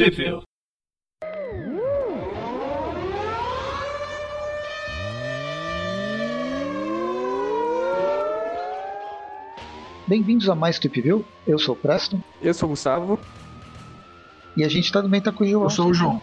Sheffield. Bem-vindos a mais View. Eu sou o Preston. Eu sou o Gustavo. E a gente tá no meio com o João. Eu sou o João.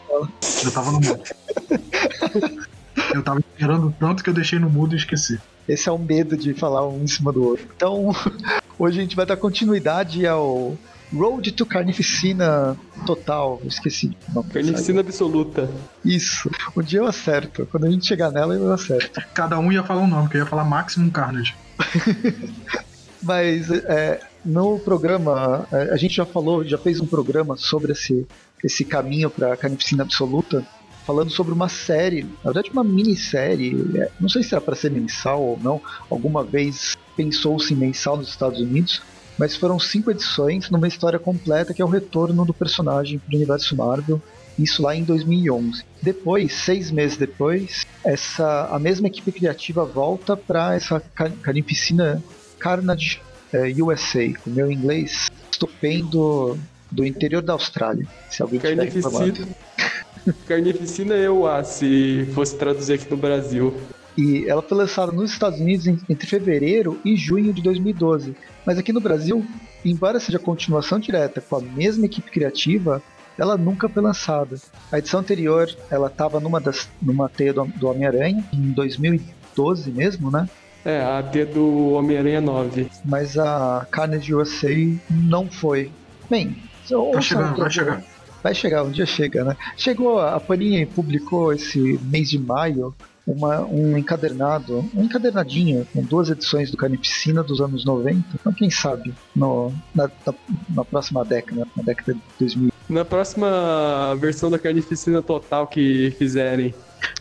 Eu tava no mudo. eu tava esperando tanto que eu deixei no mudo e esqueci. Esse é o medo de falar um em cima do outro. Então, hoje a gente vai dar continuidade ao Road to Carnificina Total. Esqueci. Não, Carnificina Absoluta. Isso. Um dia eu acerto. Quando a gente chegar nela, eu acerto. Cada um ia falar um nome, porque eu ia falar Maximum Carnage. Mas é, no programa, é, a gente já falou, já fez um programa sobre esse, esse caminho para a carnificina absoluta, falando sobre uma série, na verdade uma minissérie, é, não sei se era para ser mensal ou não, alguma vez pensou-se em mensal nos Estados Unidos, mas foram cinco edições numa história completa que é o retorno do personagem para o universo Marvel, isso lá em 2011. Depois, seis meses depois, essa a mesma equipe criativa volta para essa carnificina Carnage é, USA, com meu inglês estupendo do interior da Austrália. Se alguém Carnificina. Carnificina eu a se fosse traduzir aqui no Brasil. E ela foi lançada nos Estados Unidos entre fevereiro e junho de 2012. Mas aqui no Brasil, embora seja continuação direta com a mesma equipe criativa, ela nunca foi lançada. A edição anterior, ela estava numa, das, numa teia do, do Homem-Aranha, em 2012 mesmo, né? É, a T do Homem-Aranha 9. Mas a Carnage USA não foi. Bem, tá chegando, vai chegar. Vai chegar, um dia chega, né? Chegou, a Panini publicou esse mês de maio uma, um encadernado, um encadernadinho com duas edições do Carnificina dos anos 90. Então, quem sabe, no, na, na, na próxima década, na década de 2000. Na próxima versão da Carnificina Total que fizerem,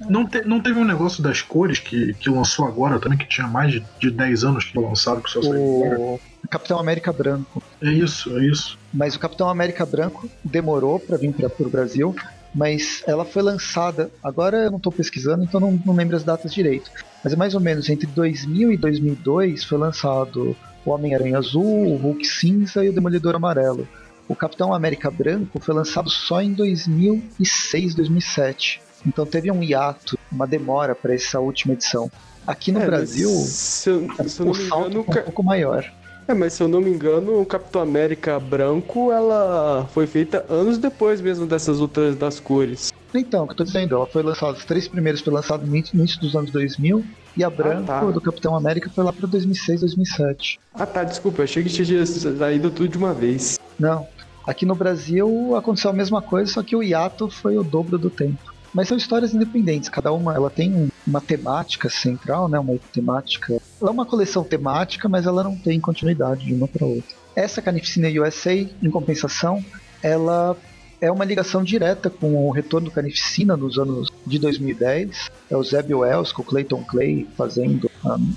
não, te, não teve um negócio das cores que, que lançou agora também, que tinha mais de, de 10 anos que lançado, que só saiu o... Capitão América Branco. É isso, é isso. Mas o Capitão América Branco demorou para vir para o Brasil, mas ela foi lançada. Agora eu não estou pesquisando, então não, não lembro as datas direito. Mas é mais ou menos entre 2000 e 2002 foi lançado o Homem-Aranha Azul, o Hulk Cinza e o Demolidor Amarelo. O Capitão América Branco foi lançado só em 2006, 2007. Então teve um hiato, uma demora para essa última edição. Aqui no é, Brasil, se eu, se o salto engano, um pouco maior. É, mas se eu não me engano, o Capitão América branco, ela foi feita anos depois mesmo dessas outras das cores. Então, o que eu tô dizendo, ela foi lançada, os três primeiros foram lançados no início dos anos 2000, e a branco ah, tá. do Capitão América foi lá para 2006, 2007. Ah tá, desculpa, achei que tinha saído tudo de uma vez. Não, aqui no Brasil aconteceu a mesma coisa, só que o hiato foi o dobro do tempo. Mas são histórias independentes, cada uma ela tem uma temática central, né? Uma temática. Ela é uma coleção temática, mas ela não tem continuidade de uma para outra. Essa Carnificina USA, em compensação, ela é uma ligação direta com o retorno do Carnificina nos anos de 2010. É o Zeb Wells com o Clayton Clay fazendo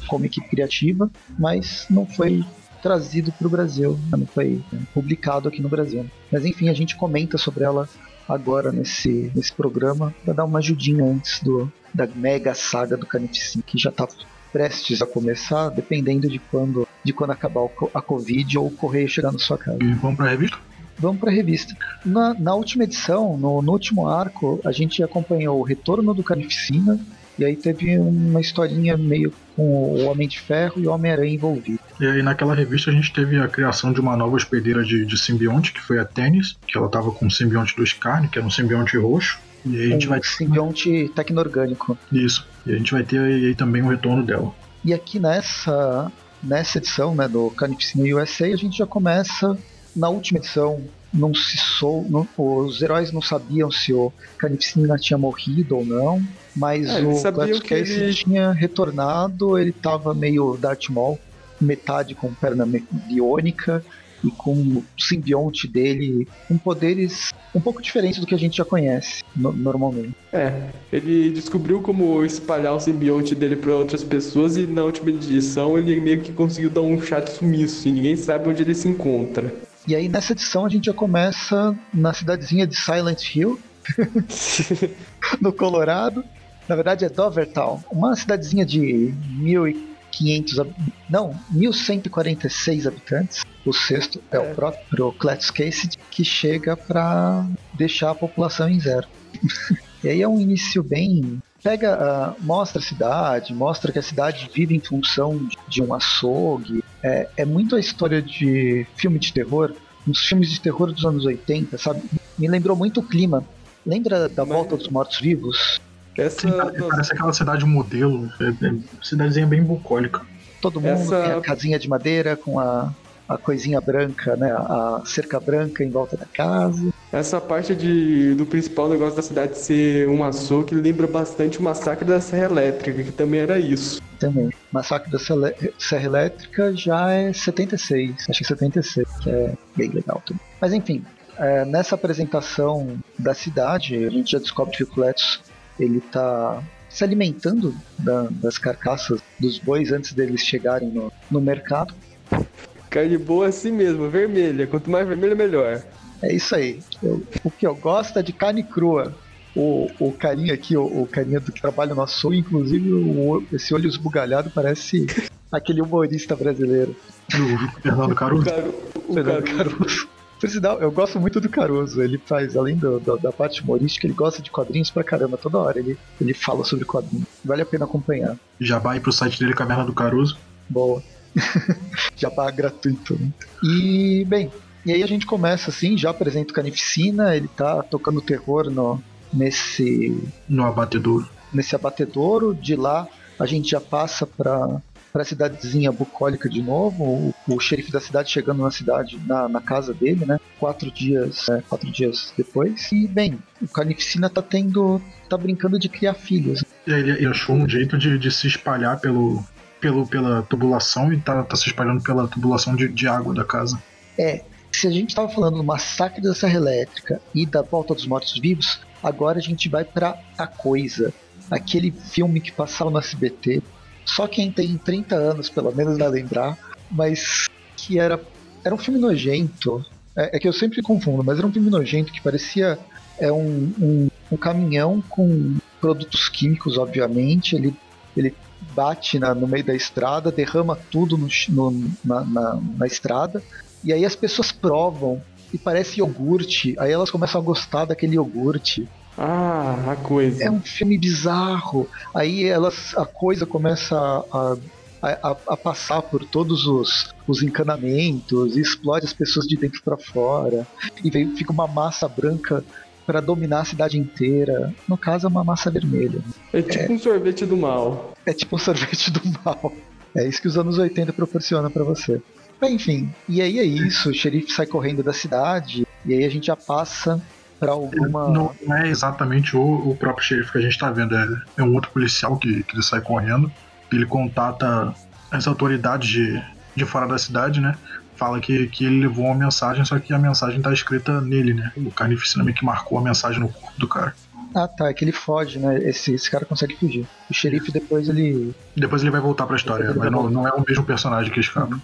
como equipe criativa, mas não foi trazido para o Brasil, não foi publicado aqui no Brasil. Mas enfim, a gente comenta sobre ela agora nesse, nesse programa para dar uma ajudinha antes do, da mega saga do Carnificina, que já está prestes a começar, dependendo de quando, de quando acabar a Covid ou o correio chegar na sua casa. E vamos para a revista? Vamos para a revista. Na, na última edição, no, no último arco, a gente acompanhou o retorno do Carnificina, e aí teve uma historinha meio com o Homem de Ferro e o Homem-Aranha envolvido. E aí naquela revista a gente teve a criação de uma nova hospedeira de, de simbionte, que foi a Tennis, que ela tava com o simbionte do Scarne, que era um simbionte roxo. E aí a gente um vai simbionte tecno-orgânico. Isso. E a gente vai ter aí também o retorno dela. E aqui nessa nessa edição, né, do Carnificina USA, a gente já começa na última edição não se sou, não, os heróis não sabiam se o Carnificina tinha morrido ou não, mas é, o Glass Case ele... tinha retornado, ele tava meio Darth Maul, metade com perna biônica e com o simbionte dele com poderes um pouco diferentes do que a gente já conhece no, normalmente. É, ele descobriu como espalhar o simbionte dele para outras pessoas e na última edição ele meio que conseguiu dar um chat sumiço e ninguém sabe onde ele se encontra. E aí nessa edição a gente já começa na cidadezinha de Silent Hill, no Colorado. Na verdade é Dovertown, uma cidadezinha de mil e 500, não, 1146 habitantes. O sexto é, é o próprio Cletus Casey que chega para deixar a população em zero. e aí é um início bem pega, uh, mostra a cidade, mostra que a cidade vive em função de, de um açougue. É, é, muito a história de filme de terror, uns filmes de terror dos anos 80, sabe? Me lembrou muito o clima. Lembra da. Volta dos Mortos-Vivos? Essa... Sim, parece aquela cidade modelo, é, é, cidadezinha bem bucólica. Todo mundo Essa... tem a casinha de madeira com a, a coisinha branca, né? A cerca branca em volta da casa. Essa parte de, do principal negócio da cidade ser um açougue lembra bastante o massacre da Serra Elétrica, que também era isso. Também. Massacre da Serra Elétrica já é 76, acho que 76, que é bem legal também. Mas enfim, é, nessa apresentação da cidade, a gente já descobre que o Cletus ele tá se alimentando da, das carcaças dos bois antes deles chegarem no, no mercado. Carne boa é assim mesmo, vermelha. Quanto mais vermelha, melhor. É isso aí. Eu, o que eu gosto é de carne crua. O, o carinha aqui, o, o carinha do que trabalha no açougue, inclusive o, esse olho esbugalhado parece aquele humorista brasileiro. O Fernando Caruso. O, Fernando Caruso. Por sinal, eu gosto muito do Caruso. Ele faz, além do, do, da parte humorística, ele gosta de quadrinhos pra caramba. Toda hora ele, ele fala sobre quadrinhos. Vale a pena acompanhar. Já vai pro site dele, Caverna do Caruso. Boa. Já gratuito. Né? E, bem, e aí a gente começa assim, já apresenta o Canificina, ele tá tocando terror no, nesse. No abatedouro. Nesse abatedouro. De lá a gente já passa pra, pra cidadezinha bucólica de novo. O, o xerife da cidade chegando na cidade, na, na casa dele, né? Quatro dias, é, quatro dias depois. E, bem, o Carnificina tá tendo. tá brincando de criar filhos. Ele, ele achou um jeito de, de se espalhar pelo, pelo, pela tubulação e tá, tá se espalhando pela tubulação de, de água da casa. É, se a gente estava falando do massacre da Serra Elétrica e da volta dos mortos-vivos, agora a gente vai para A Coisa, aquele filme que passava no SBT. Só quem tem 30 anos, pelo menos, vai lembrar, mas que era, era um filme nojento. É, é que eu sempre confundo, mas era um filme nojento que parecia é um, um, um caminhão com produtos químicos, obviamente. Ele, ele bate na, no meio da estrada, derrama tudo no, no, na, na, na estrada, e aí as pessoas provam e parece iogurte, aí elas começam a gostar daquele iogurte. Ah, a coisa. É um filme bizarro. Aí elas, a coisa começa a, a, a passar por todos os, os encanamentos, e explode as pessoas de dentro para fora, e vem, fica uma massa branca para dominar a cidade inteira. No caso, é uma massa vermelha. É tipo é, um sorvete do mal. É tipo um sorvete do mal. É isso que os anos 80 proporcionam para você. Mas, enfim, e aí é isso. O xerife sai correndo da cidade, e aí a gente já passa para alguma. Não, não, é exatamente o, o, próprio xerife que a gente tá vendo, é, é um outro policial que, que ele sai correndo. Ele contata as autoridades de, de fora da cidade, né? fala que, que ele levou uma mensagem, só que a mensagem tá escrita nele, né? O carnificina meio que marcou a mensagem no corpo do cara. Ah, tá, é que ele foge, né? Esse, esse cara consegue fugir. O xerife depois ele. Depois ele vai voltar pra história, mas não, não, é o mesmo personagem que escapa. Uhum.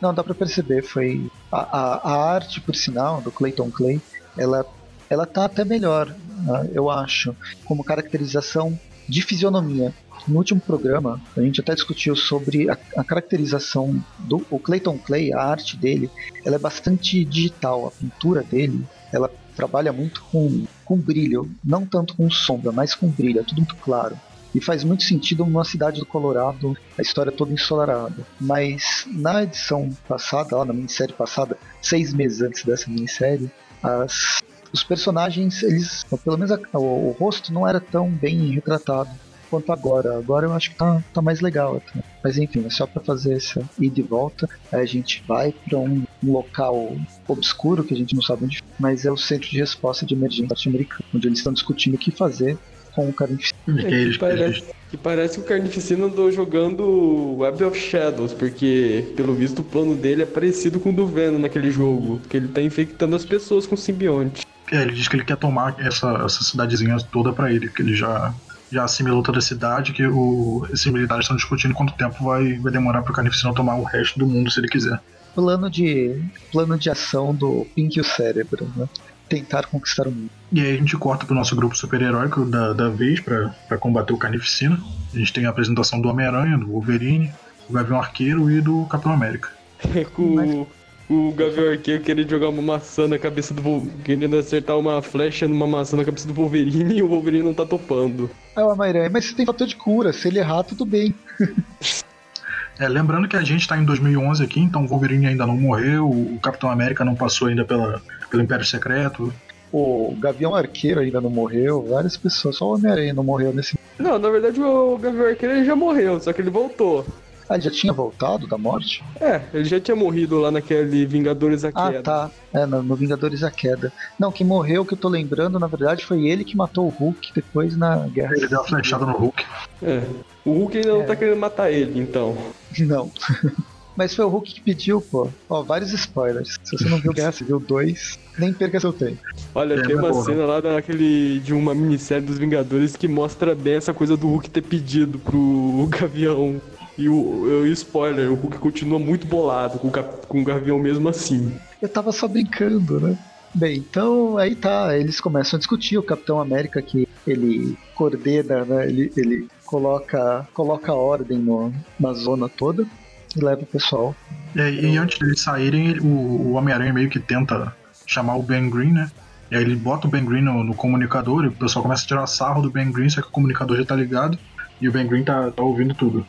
Não, dá pra perceber, foi. A, a, a, arte, por sinal, do Clayton Clay, ela, ela tá até melhor, né, eu acho, como caracterização de fisionomia. No último programa, a gente até discutiu sobre a, a caracterização do o Clayton Clay, a arte dele, ela é bastante digital, a pintura dele, ela trabalha muito com, com brilho, não tanto com sombra, mas com brilho, é tudo muito claro. E faz muito sentido numa cidade do Colorado, a história toda ensolarada. Mas na edição passada, lá na minissérie passada, seis meses antes dessa minissérie, as, os personagens, eles, pelo menos a, o, o rosto não era tão bem retratado quanto agora. Agora eu acho que tá, tá mais legal. Até. Mas enfim, é só para fazer essa ida e volta. Aí a gente vai para um, um, local obscuro que a gente não sabe onde, mas é o centro de resposta de emergência norte-americano, onde eles estão discutindo o que fazer com o Carnificina. É, que, parece, que parece que o Carnificina andou jogando Web of Shadows, porque pelo visto o plano dele é parecido com o do Venom naquele jogo, que ele tá infectando as pessoas com simbionte. É, ele diz que ele quer tomar essa, essa cidadezinha toda para ele, que ele já já assimilou toda a cidade, que o, esses militares estão discutindo quanto tempo vai, vai demorar para o Carnificina tomar o resto do mundo se ele quiser. Plano de, plano de ação do Pink e o Cérebro, né? Tentar conquistar o mundo. E aí a gente corta pro nosso grupo super-heróico da, da vez para combater o Carnificina. A gente tem a apresentação do Homem-Aranha, do Wolverine, o Gavião Arqueiro e do Capitão América. com o- Gavião Arqueiro querendo jogar uma maçã na cabeça do Wolverine, querendo acertar uma flecha numa maçã na cabeça do Wolverine e o Wolverine não tá topando. O Homem-Aranha, mas você tem fator de cura, se ele errar, tudo bem. É, lembrando que a gente tá em 2011 aqui, então o Wolverine ainda não morreu, o Capitão América não passou ainda pela, pelo Império Secreto. O Gavião Arqueiro ainda não morreu, várias pessoas, só o Homem-Aranha não morreu nesse. Não, na verdade o Gavião Arqueiro ele já morreu, só que ele voltou. Ah, ele já tinha voltado da morte? É, ele já tinha morrido lá naquele Vingadores a Ah, Queda. tá. É, no, no Vingadores a Queda. Não, quem morreu, que eu tô lembrando, na verdade, foi ele que matou o Hulk depois na Guerra Ele deu uma flechada no Hulk. É. O Hulk ainda não É. tá querendo matar ele, então. Não. Mas foi o Hulk que pediu, pô. Ó, vários spoilers. Se você não viu Guerra Civil 2, nem perca seu tempo. Olha, É, tem uma porra. cena lá daquele de uma minissérie dos Vingadores que mostra bem essa coisa do Hulk ter pedido pro Gavião. E o, e o spoiler, o Hulk continua muito bolado com o, cap- com o Gavião mesmo assim. Eu tava só brincando, né? Bem, então aí tá, eles começam a discutir, o Capitão América que ele coordena, né? Ele, ele coloca, coloca ordem no, na zona toda e leva o pessoal. É, e antes deles saírem, ele- o, o Homem-Aranha meio que tenta chamar o Ben Green, né? E aí ele bota o Ben Green no, no comunicador e o pessoal começa a tirar sarro do Ben Green, só que o comunicador já tá ligado e o Ben Green tá, tá ouvindo tudo.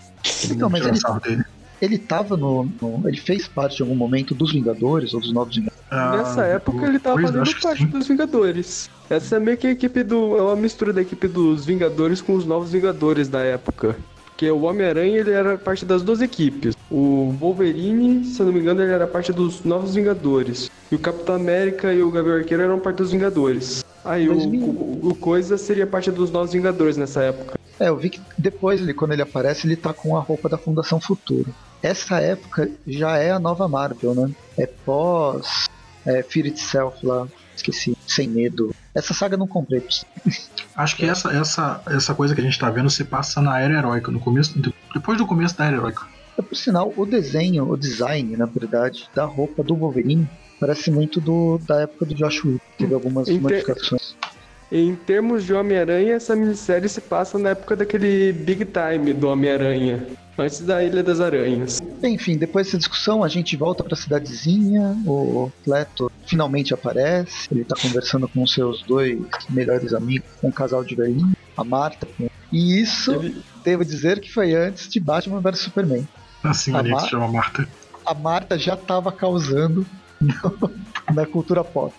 Então, mas ele- dele. Ele tava no, no- Ele fez parte de algum momento dos Vingadores ou dos Novos Vingadores. Ah, Nessa época ele tava fazendo parte dos Vingadores. Essa é meio que a equipe do. É uma mistura da equipe dos Vingadores com os novos Vingadores da época. Porque o Homem-Aranha ele era parte das duas equipes. O Wolverine, se eu não me engano, ele era parte dos novos Vingadores. E o Capitão América e o Gavião Arqueiro eram parte dos Vingadores. Aí o, o, o Coisa seria parte dos novos Vingadores nessa época. É, eu vi que depois, ele, quando ele aparece, ele tá com a roupa da Fundação Futuro. Essa época já é a nova Marvel, né? É pós é, Fear Itself lá, esqueci, Sem Medo. Essa saga eu não comprei. Acho que essa, essa, essa coisa que a gente tá vendo se passa na Era Heróica, no começo, depois do começo da Era Heróica. É, por sinal, o desenho, o design, na verdade, da roupa do Wolverine parece muito do da época do Josh Whedon. Teve algumas Inte- modificações. Em termos de Homem-Aranha, essa minissérie se passa na época daquele Big Time do Homem-Aranha. Antes da Ilha das Aranhas. Enfim, depois dessa discussão, a gente volta pra cidadezinha. O Leto finalmente aparece. Ele tá conversando com seus dois melhores amigos, um casal de velhinho, a Marta. E isso, Ele- devo dizer que foi antes de Batman vs Superman. Assim, A ali que Mar- se chama Marta. A Marta já tava causando na cultura pop.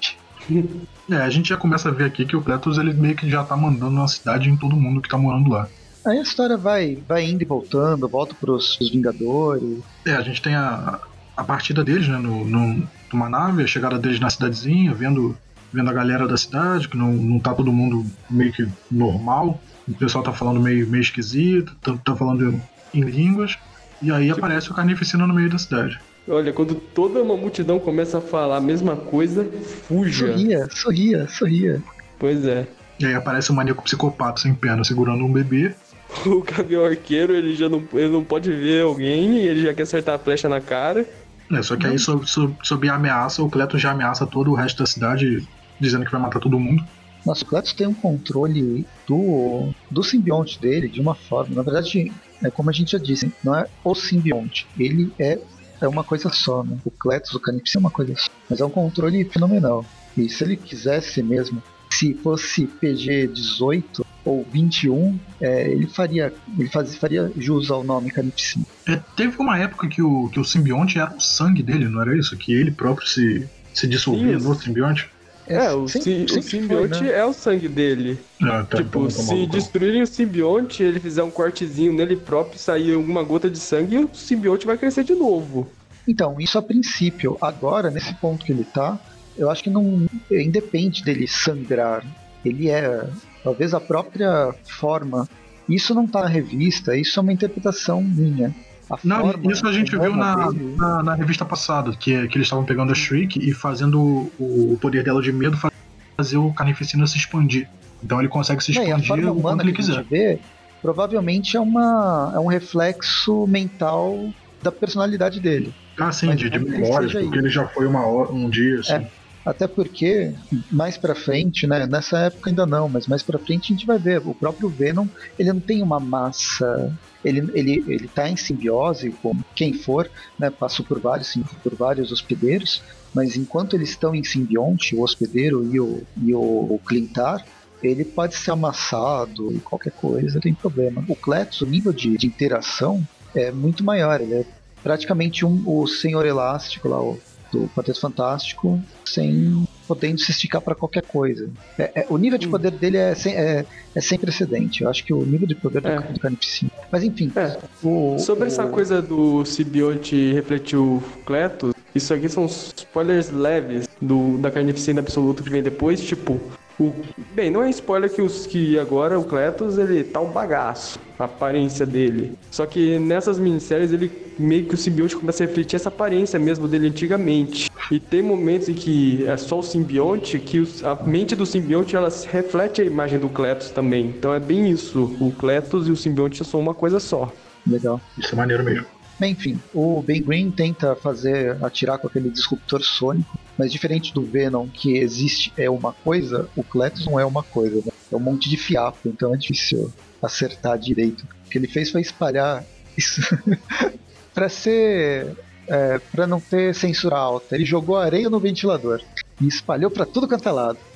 É, a gente já começa a ver aqui que o Cletus ele meio que já tá mandando uma cidade em todo mundo que tá morando lá. Aí a história vai, vai indo e voltando, volta pros, pros Vingadores. É, a gente tem a, a partida deles, né, no, no, numa nave, a chegada deles na cidadezinha, vendo, vendo a galera da cidade, que não, não tá todo mundo meio que normal. O pessoal tá falando meio, meio esquisito, tá, tá falando em línguas. E aí Tipo- aparece o Carnificina no meio da cidade. Olha, quando toda uma multidão começa a falar a mesma coisa, fuja. Sorria, sorria, sorria. Pois é. E aí aparece um maníaco psicopata sem perna segurando um bebê. O Gavião Arqueiro, ele já não, ele não pode ver alguém e ele já quer acertar a flecha na cara. É, só que aí, sob, sob, sob a ameaça, o Cletus já ameaça todo o resto da cidade, dizendo que vai matar todo mundo. Nossa, o Cletus tem um controle do, do simbionte dele de uma forma. Na verdade, é como a gente já disse, não é o simbionte. Ele é, é uma coisa só, né? O Cletus, o Canipsi é uma coisa só. Mas é um controle fenomenal. E se ele quisesse mesmo, se fosse PG 18 ou 21, é, ele faria ele faz, faria jus ao nome Canipsi. É, teve uma época que o, que o simbionte era o sangue dele, não era isso? Que ele próprio se, se dissolvia Isso. no simbionte? É, o, sempre- si- o simbionte foi, né? é o sangue dele. Ah, tá, tipo, tá se maluco. destruírem o simbionte, ele fizer um cortezinho nele próprio, sair alguma gota de sangue, o simbionte vai crescer de novo. Então, isso a princípio. Agora, nesse ponto que ele tá, eu acho que não independe dele sangrar. Ele é, talvez a própria forma. Isso não tá na revista, isso é uma interpretação minha. A Não, forma isso a gente viu na, na, na revista passada, que, que eles estavam pegando a Shriek e fazendo o, o poder dela de medo fa- fazer o Carnificina se expandir. Então ele consegue se Não, expandir forma o quanto ele quiser. vê provavelmente é, uma, é um reflexo mental da personalidade dele. Ah, sim, Mas de, de não memória, seja porque ele já foi uma hora, um dia, assim. É. Até porque, mais pra frente, né? Nessa época ainda não, mas mais pra frente a gente vai ver. O próprio Venom, ele não tem uma massa. Ele, ele, ele tá em simbiose com quem for, né? Passou por vários, por vários hospedeiros, mas enquanto eles estão em simbionte, o hospedeiro e o, e o Clintar, ele pode ser amassado e qualquer coisa, não tem problema. O Cletus, o nível de, de interação é muito maior, ele é praticamente um, o Senhor Elástico lá, o, do Quarteto Fantástico, sem podendo se esticar para qualquer coisa. É, é, o nível de hum. poder dele é sem, é, é sem precedente. Eu acho que o nível de poder é. do Carnificina. Mas enfim. É. O, Sobre o... essa coisa do simbionte refletir o Cletus, isso aqui são spoilers leves do, da Carnificina Absoluta que vem depois, tipo, o, bem, não é spoiler que, os, que agora o Cletus ele tá um bagaço, a aparência dele. Só que nessas minisséries ele meio que o simbionte começa a refletir essa aparência mesmo dele antigamente. E tem momentos em que é só o simbionte, que os, a mente do simbionte ela reflete a imagem do Cletus também. Então é bem isso. O Cletus e o simbionte são uma coisa só. Legal. Isso é maneiro mesmo. Enfim, o Ben Green tenta fazer atirar com aquele disruptor sônico, mas diferente do Venom, que existe é uma coisa, o Cletus não é uma coisa, né? é um monte de fiapo, então é difícil acertar direito. O que ele fez foi espalhar isso para ser é, para não ter censura alta. Ele jogou areia no ventilador e espalhou para tudo quanto é lado.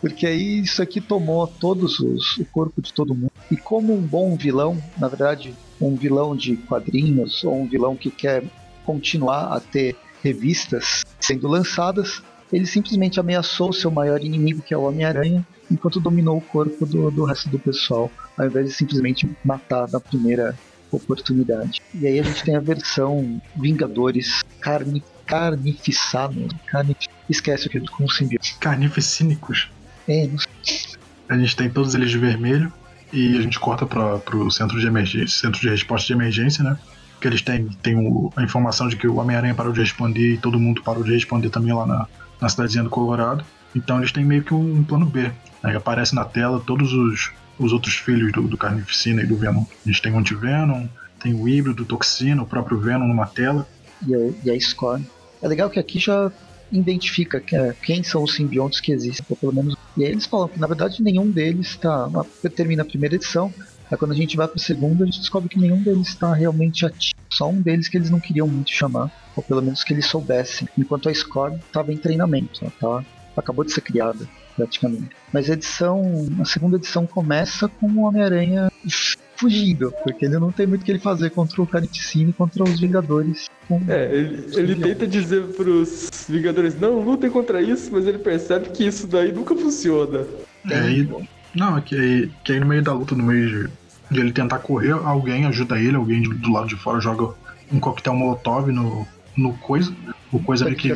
Porque aí isso aqui tomou todos os o corpo de todo mundo. E como um bom vilão, na verdade, um vilão de quadrinhos ou um vilão que quer continuar a ter revistas sendo lançadas, ele simplesmente ameaçou seu maior inimigo, que é o Homem-Aranha, enquanto dominou o corpo do, do resto do pessoal, ao invés de simplesmente matar na primeira oportunidade. E aí a gente tem a versão Vingadores carni, carnificado. Carnif... Esquece o que com o simbionte. Carnificínicos. É, não sei. A gente tem todos eles de vermelho e a gente corta para o centro de emergência, centro de resposta de emergência, né? Que eles têm, têm o, a informação de que o Homem-Aranha parou de responder e todo mundo parou de responder também lá na, na cidadezinha do Colorado. Então eles têm meio que um, plano B. Aí aparece na tela todos os, os outros filhos do, do Carnificina e do Venom. A gente tem o Anti-Venom, tem o híbrido, Toxina, o próprio Venom numa tela. E a, e a Score. É legal que aqui já identifica quem são os simbiontes que existem, pelo menos. E aí eles falam que na verdade nenhum deles está. Termina a primeira edição, aí quando a gente vai para a segunda, a gente descobre que nenhum deles está realmente ativo. Só um deles que eles não queriam muito chamar, ou pelo menos que eles soubessem. Enquanto a Score estava em treinamento, ela tá, acabou de ser criada praticamente. Mas a edição, a segunda edição começa com o Homem-Aranha fugindo, porque ele não tem muito o que ele fazer contra o Carnificina e contra os Vingadores. É, ele, ele tenta dizer pros Vingadores, não, lutem contra isso, mas ele percebe que isso daí nunca funciona. É, aí, não, é que aí, que aí no meio da luta, no meio de, de ele tentar correr, alguém ajuda ele, alguém do lado de fora joga um coquetel molotov no, no coisa, o coisa meio que...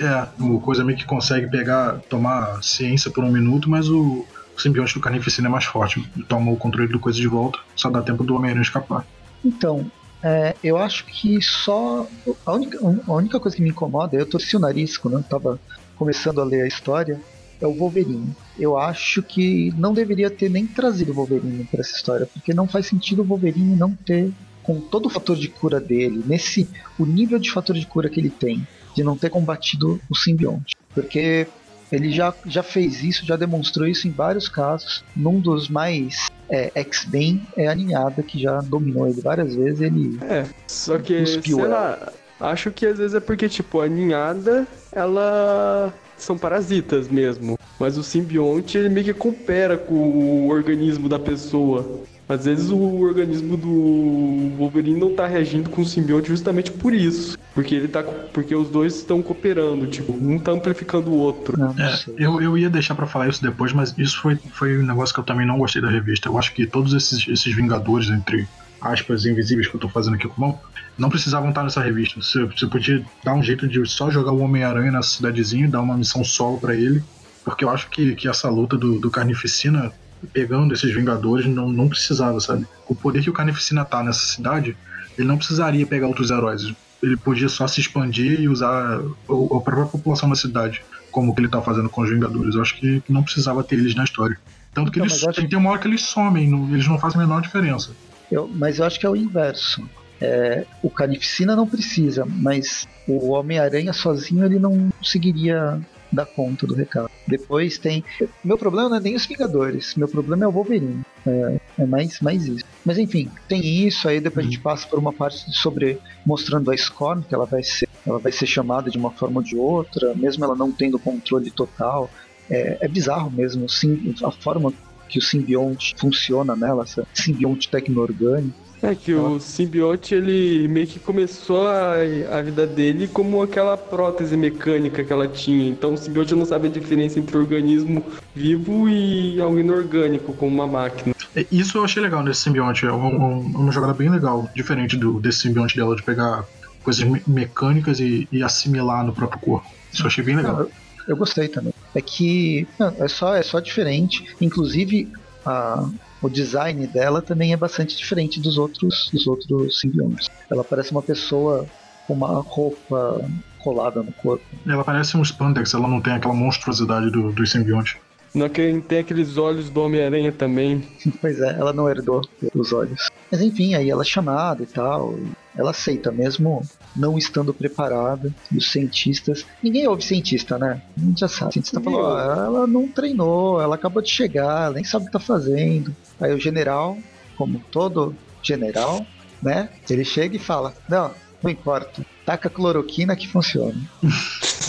É, o coisa meio que consegue pegar, tomar ciência por um minuto, mas o, o simbionte do Carnificina é mais forte. Toma o controle do coisa de volta, só dá tempo do Homem-Aranha escapar. Então, é, eu acho que só. A única, a única coisa que me incomoda, eu torci o nariz quando eu tava começando a ler a história, é o Wolverine. Eu acho que não deveria ter nem trazido o Wolverine para essa história, porque não faz sentido o Wolverine não ter, com todo o fator de cura dele, nesse o nível de fator de cura que ele tem, de não ter combatido o simbionte. Porque ele já, já fez isso, já demonstrou isso em vários casos. Num dos mais é, X-Men é a Ninhada, que já dominou ele várias vezes. Ele é, só que, sei lá, acho que às vezes é porque, tipo, a Ninhada, ela são parasitas mesmo. Mas o simbionte, ele meio que coopera com o organismo da pessoa. Às vezes o organismo do Wolverine não tá reagindo com o simbionte justamente por isso. Porque ele tá. Porque os dois estão cooperando, tipo, um tá amplificando o outro. É, eu, eu ia deixar para falar isso depois, mas isso foi, foi um negócio que eu também não gostei da revista. Eu acho que todos esses, esses Vingadores, entre aspas, invisíveis que eu tô fazendo aqui com mão, não precisavam estar nessa revista. Você, você podia dar um jeito de só jogar o Homem-Aranha nessa cidadezinha e dar uma missão solo para ele. Porque eu acho que, que essa luta do, do Carnificina pegando esses Vingadores não, não precisava, sabe? O poder que o Carnificina tá nessa cidade, ele não precisaria pegar outros heróis. Ele podia só se expandir e usar a própria população da cidade, como que ele tá fazendo com os Vingadores. Eu acho que não precisava ter eles na história. Tanto que então, eles, acho... tem uma hora que eles somem, não, eles não fazem a menor diferença. Eu, mas eu acho que é o inverso. É, o Carnificina não precisa, mas o Homem-Aranha sozinho ele não conseguiria dar conta do recado. Depois tem. Meu problema não é nem os Vingadores, meu problema é o Wolverine. É, é mais, mais isso. Mas enfim, tem isso, aí depois a gente passa por uma parte sobre mostrando a Scorn, que ela vai ser, ela vai ser chamada de uma forma ou de outra, mesmo ela não tendo controle total. É, é bizarro mesmo, sim, a forma que o simbionte funciona nela, essa simbionte tecno-orgânico. É que o simbionte ele meio que começou a, a vida dele como aquela prótese mecânica que ela tinha. Então o simbionte não sabe a diferença entre organismo vivo e algo inorgânico, como uma máquina. É, isso eu achei legal nesse simbionte. É uma, uma jogada bem legal, diferente do, desse simbionte dela, de pegar coisas me mecânicas e, e, assimilar no próprio corpo. Isso eu achei bem legal. Eu, eu gostei também. É que não, é, só, é só diferente. Inclusive, a, o design dela também é bastante diferente dos outros, dos outros simbiontes. Ela parece uma pessoa com uma roupa colada no corpo. Ela parece um spandex, ela não tem aquela monstruosidade do, do simbionte. Não tem aqueles olhos do Homem-Aranha também. pois é, ela não herdou os olhos. Mas enfim, aí ela é chamada e tal. Ela aceita, mesmo não estando preparada. E os cientistas. Ninguém ouve cientista, né? A gente já sabe. O cientista falou: ah, ela não treinou, ela acabou de chegar, ela nem sabe o que tá fazendo. Aí o general, como todo general, né? Ele chega e fala: Não, não importa. Taca cloroquina que funciona.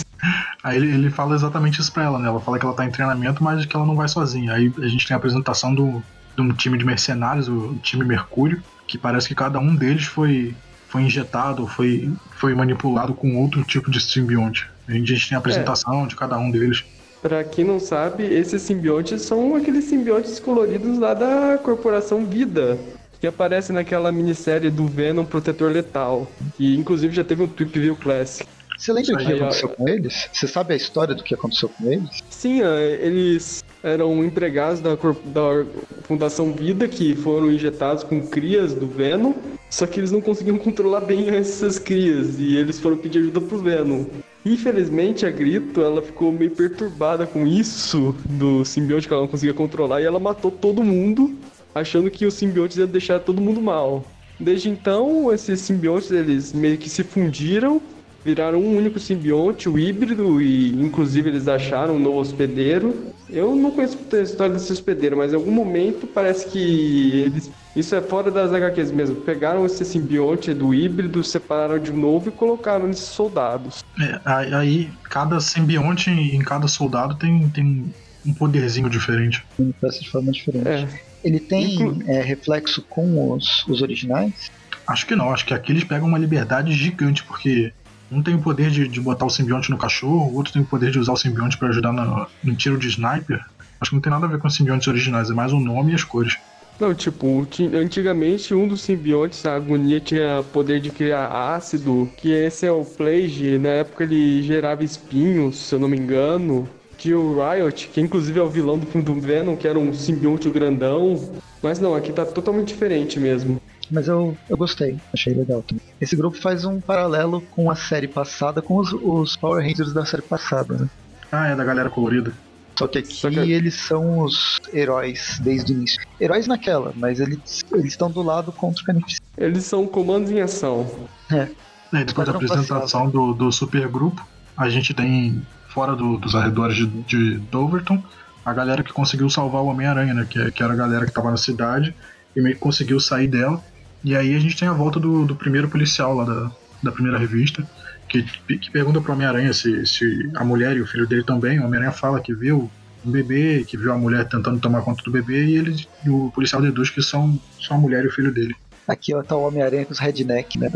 Aí ele, ele fala exatamente isso pra ela, né? Ela fala que ela tá em treinamento, mas que ela não vai sozinha. Aí a gente tem a apresentação do, de um time de mercenários, o time Mercúrio, que parece que cada um deles foi, foi injetado, foi, foi manipulado com outro tipo de simbionte. A gente, tem a apresentação é. de cada um deles. Pra quem não sabe, esses simbiontes são aqueles simbiontes coloridos lá da Corporação Vida, que aparece naquela minissérie do Venom Protetor Letal, que inclusive já teve um Tweep View Classic. Você lembra o que aconteceu com eles? Você sabe a história do que aconteceu com eles? Sim, é, eles eram empregados da, da Fundação Vida que foram injetados com crias do Venom, só que eles não conseguiam controlar bem essas crias e eles foram pedir ajuda pro Venom. Infelizmente, a Grito, ela ficou meio perturbada com isso do simbionte que ela não conseguia controlar e ela matou todo mundo, achando que os simbiontes iam deixar todo mundo mal. Desde então, esses simbiontes, eles meio que se fundiram viraram um único simbionte, o híbrido, e inclusive eles acharam um novo hospedeiro. Eu não conheço a história desse hospedeiro, mas em algum momento parece que eles. Isso é fora das HQs mesmo. Pegaram esse simbionte do híbrido, separaram de novo e colocaram nesses soldados. É, aí cada simbionte em cada soldado tem, tem um poderzinho diferente. Manifesta de forma diferente. É. Ele tem Inclu... é, reflexo com os, os originais? Acho que não, acho que aqui eles pegam uma liberdade gigante, porque um tem o poder de, de botar o simbionte no cachorro, o outro tem o poder de usar o simbionte para ajudar no, no tiro de sniper. Acho que não tem nada a ver com os simbiontes originais, é mais o nome e as cores. Não, tipo, antigamente um dos simbiontes, a agonia, tinha poder de criar ácido, que esse é o Plague, na época ele gerava espinhos, se eu não me engano. Tinha o Riot, que inclusive é o vilão do filme do Venom, que era um simbionte grandão. Mas não, aqui tá totalmente diferente mesmo mas eu, eu gostei, achei legal também. Esse grupo faz um paralelo com a série passada, com os, os Power Rangers da série passada, né? Ah, é da galera colorida. Só que aqui Só que... eles são os heróis desde o início. Heróis naquela, mas eles eles estão do lado contra o Carnificina. Eles são comandos em ação. É. é depois da apresentação do, do supergrupo, a gente tem, fora do, dos arredores de, de Doverton, a galera que conseguiu salvar o Homem-Aranha, né? Que, que era a galera que tava na cidade e meio que conseguiu sair dela. E aí a gente tem a volta do, do primeiro policial lá da, da primeira revista, que, que pergunta pro Homem-Aranha se, se a mulher e o filho dele também. O Homem-Aranha fala que viu um bebê, que viu a mulher tentando tomar conta do bebê, e ele, o policial deduz que são, são a mulher e o filho dele. Aqui ó, tá o Homem-Aranha com os redneck, né?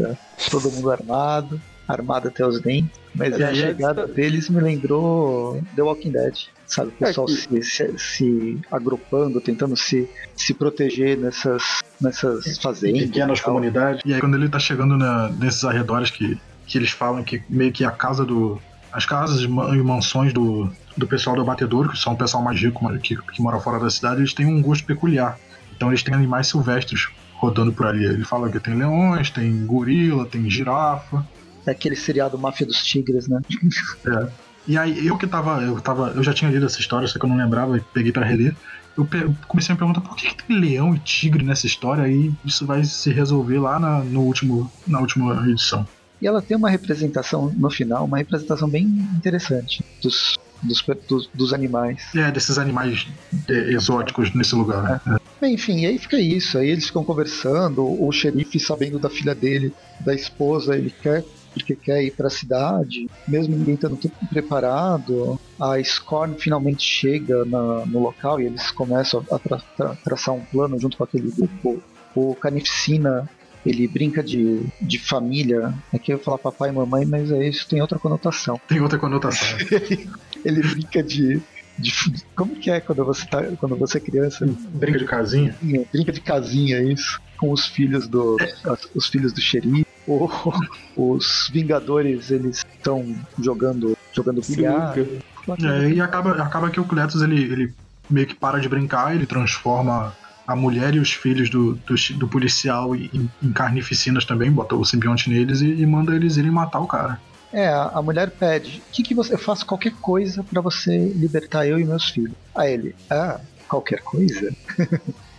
Todo mundo armado, armado até os dentes. Mas é, a chegada deles me lembrou The Walking Dead sabe? O pessoal é se, se, se, agrupando, tentando se, se proteger nessas, nessas fazendas. Pequenas comunidades. E aí quando ele tá chegando na, nesses arredores que, que eles falam que meio que a casa do. As casas e mansões do, do pessoal do abatedouro, que são o pessoal mais rico que, que mora fora da cidade, eles têm um gosto peculiar. Então eles têm animais silvestres rodando por ali. Ele fala que tem leões, tem gorila, tem girafa. É aquele seriado Máfia dos Tigres, né? É. E aí, eu que tava. Eu, tava, eu já tinha lido essa história, só que eu não lembrava e peguei para reler. Eu comecei a me perguntar por que, que, tem leão e tigre nessa história e isso vai se resolver lá na, no último, na última edição. E ela tem uma representação no final, uma representação bem interessante dos, dos, dos, dos animais. É, desses animais é, exóticos nesse lugar. É. É. Enfim, e aí fica isso. Aí eles ficam conversando. O xerife, sabendo da filha dele, da esposa, ele quer porque quer ir para a cidade, mesmo ninguém estando preparado. A Scorn finalmente chega na, no local e eles começam a tra tra traçar um plano junto com aquele grupo. O Canificina ele brinca de, de família. Aqui eu ia falar papai e mamãe, mas é isso tem outra conotação. Tem outra conotação. ele, ele brinca de, de, como que é quando você tá quando você é criança? Brinca de casinha? Brinca de casinha, isso. Com os filhos do os filhos do xerife. O, os Vingadores eles estão jogando jogando bilhar. É, e acaba, acaba que o Cletus ele, ele meio que para de brincar, ele transforma a mulher e os filhos do, do, do policial em, em, carnificinas também, bota o simbionte neles e, e, manda eles irem matar o cara. É, a, mulher pede: que, que você. Eu faço qualquer coisa para você libertar eu e meus filhos. Aí ele: ah, qualquer coisa?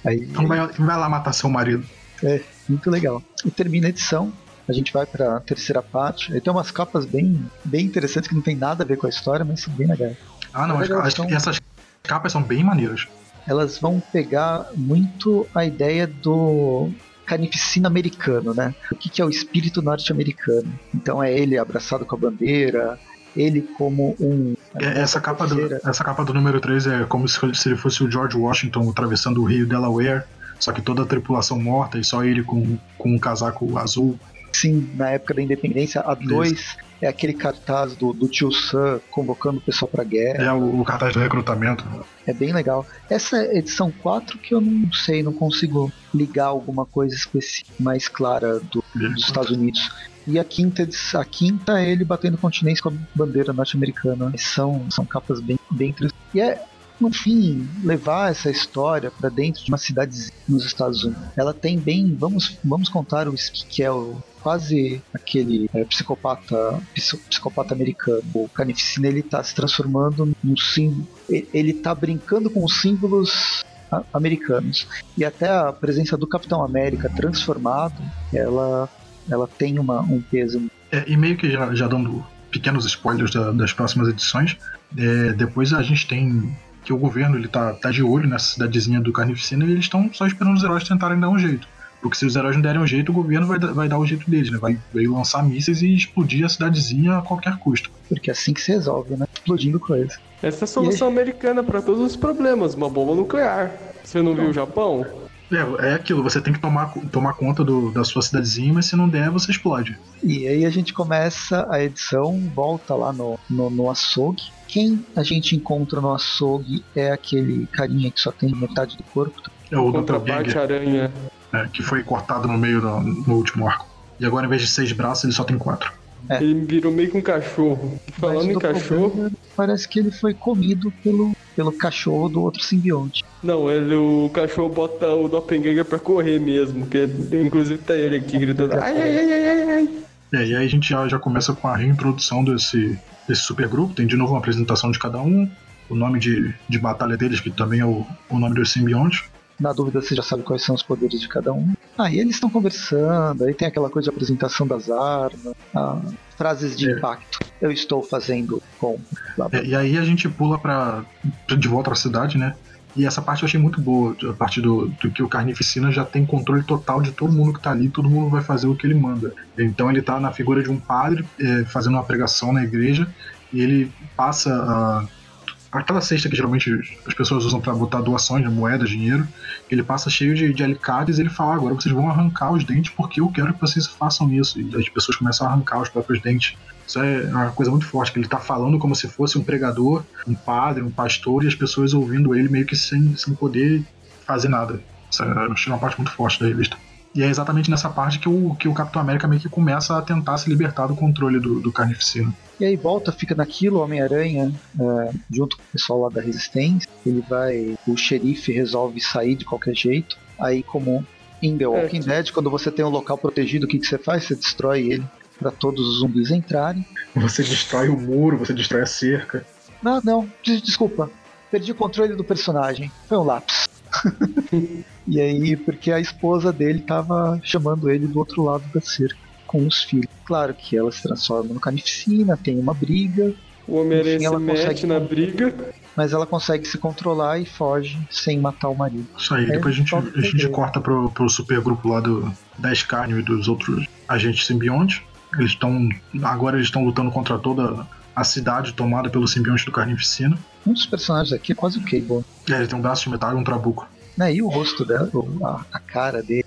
Aí, então vai, vai lá matar seu marido. É, muito legal. E termina a edição a gente vai para a terceira parte. Aí tem umas capas bem, bem interessantes que não tem nada a ver com a história, mas são bem legais. Ah, não, as, são... essas capas são bem maneiras elas vão pegar muito a ideia do carnificina americano, né? O que, que é o espírito norte-americano? Então é ele abraçado com a bandeira, ele como um. É, essa capa, do, essa capa do número 3 é como se, se ele fosse o George Washington atravessando o rio Delaware, só que toda a tripulação morta e só ele com, com um casaco azul. Sim, na época da independência, a 2 é aquele cartaz do, do tio Sam convocando o pessoal pra guerra. É o, o, cartaz do recrutamento. É bem legal. Essa edição 4 que eu não sei, não consigo ligar alguma coisa específica mais clara do, dos Estados Unidos. E a quinta, a quinta é ele batendo continência com a bandeira norte-americana. São, são capas bem, bem. E é, no fim, levar essa história para dentro de uma cidade nos Estados Unidos. Ela tem bem. Vamos, vamos contar o que é o quase aquele é, psicopata psicopata americano. O Carnificina ele tá se transformando num símbolo. Ele tá brincando com os símbolos americanos. E até a presença do Capitão América transformado, ela, ela tem uma, um peso. É, e meio que já, já dando pequenos spoilers da, das próximas edições, é, depois a gente tem que o governo ele tá, tá de olho nessa cidadezinha do Carnificina e eles estão só esperando os heróis tentarem dar um jeito. Porque se os heróis não derem um jeito, o governo vai, vai dar o jeito deles, né? Vai, vai lançar mísseis e explodir a cidadezinha a qualquer custo. Porque é assim que se resolve, né? Explodindo coisa. Essa é a solução americana para todos os problemas, uma bomba nuclear. Você não, não. viu o Japão? É, é aquilo, você tem que tomar, tomar conta do, da sua cidadezinha, mas se não der, você explode. E aí a gente começa a edição, volta lá no, no, no açougue. Quem a gente encontra no açougue é aquele carinha que só tem metade do corpo. É o Contraparte Aranha é, que foi cortado no meio no, no, último arco. E agora, em vez de seis braços, ele só tem quatro. É. Ele virou meio que um cachorro. Falando em cachorro. Parece que ele foi comido pelo, pelo cachorro do outro simbionte. Não, ele, o cachorro bota o Doppelganger pra correr mesmo. Que inclusive tá ele aqui gritando. Ai, ai, ai, ai, ai. É, e aí a gente já, já começa com a reintrodução desse, desse supergrupo. Tem de novo uma apresentação de cada um. O nome de, de batalha deles, que também é o, o nome do simbionte. Na dúvida, você já sabe quais são os poderes de cada um. Ah, e eles estão conversando, aí tem aquela coisa de apresentação das armas, ah, frases de é. impacto. Eu estou fazendo com. É, e aí a gente pula para de volta à cidade, né? E essa parte eu achei muito boa, a parte do, do, que o Carnificina já tem controle total de todo mundo que tá ali, todo mundo vai fazer o que ele manda. Então ele tá na figura de um padre é, fazendo uma pregação na igreja e ele passa a aquela cesta que geralmente as pessoas usam para botar doações, né, moeda, dinheiro, ele passa cheio de, de alicates e ele fala: agora vocês vão arrancar os dentes porque eu quero que vocês façam isso. E as pessoas começam a arrancar os próprios dentes. Isso é uma coisa muito forte, que ele está falando como se fosse um pregador, um padre, um pastor, e as pessoas ouvindo ele meio que sem, sem poder fazer nada. Isso é, uma parte muito forte da revista. E é exatamente nessa parte que o, que o Capitão América meio que começa a tentar se libertar do controle do, do Carnificina. E aí volta, fica naquilo, Homem-Aranha, é, junto com o pessoal lá da Resistência. Ele vai. O xerife resolve sair de qualquer jeito. Aí, como em The Walking é, Dead, quando você tem um local protegido, o que, que você faz? Você destrói ele. Para todos os zumbis entrarem. Você destrói o muro, você destrói a cerca. Não, não, des- desculpa. Perdi o controle do personagem. Foi um lápis. e aí, porque a esposa dele tava chamando ele do outro lado da cerca, com os filhos. Claro que ela se transforma no carnificina, tem uma briga, O Homem-Aranha se ela mete consegue- na briga. mas ela consegue se controlar e foge sem matar o marido. Isso aí, É, depois a gente, só a gente corta pro, pro supergrupo lá do, da Escárnio e dos outros agentes simbiontes. Eles estão. Agora eles estão lutando contra toda a cidade tomada pelo simbionte do Carnificina. Um dos personagens aqui é quase o Cable. Aí ele tem um braço de metal e um trabuco. Né? E o rosto dela, a, a cara dele.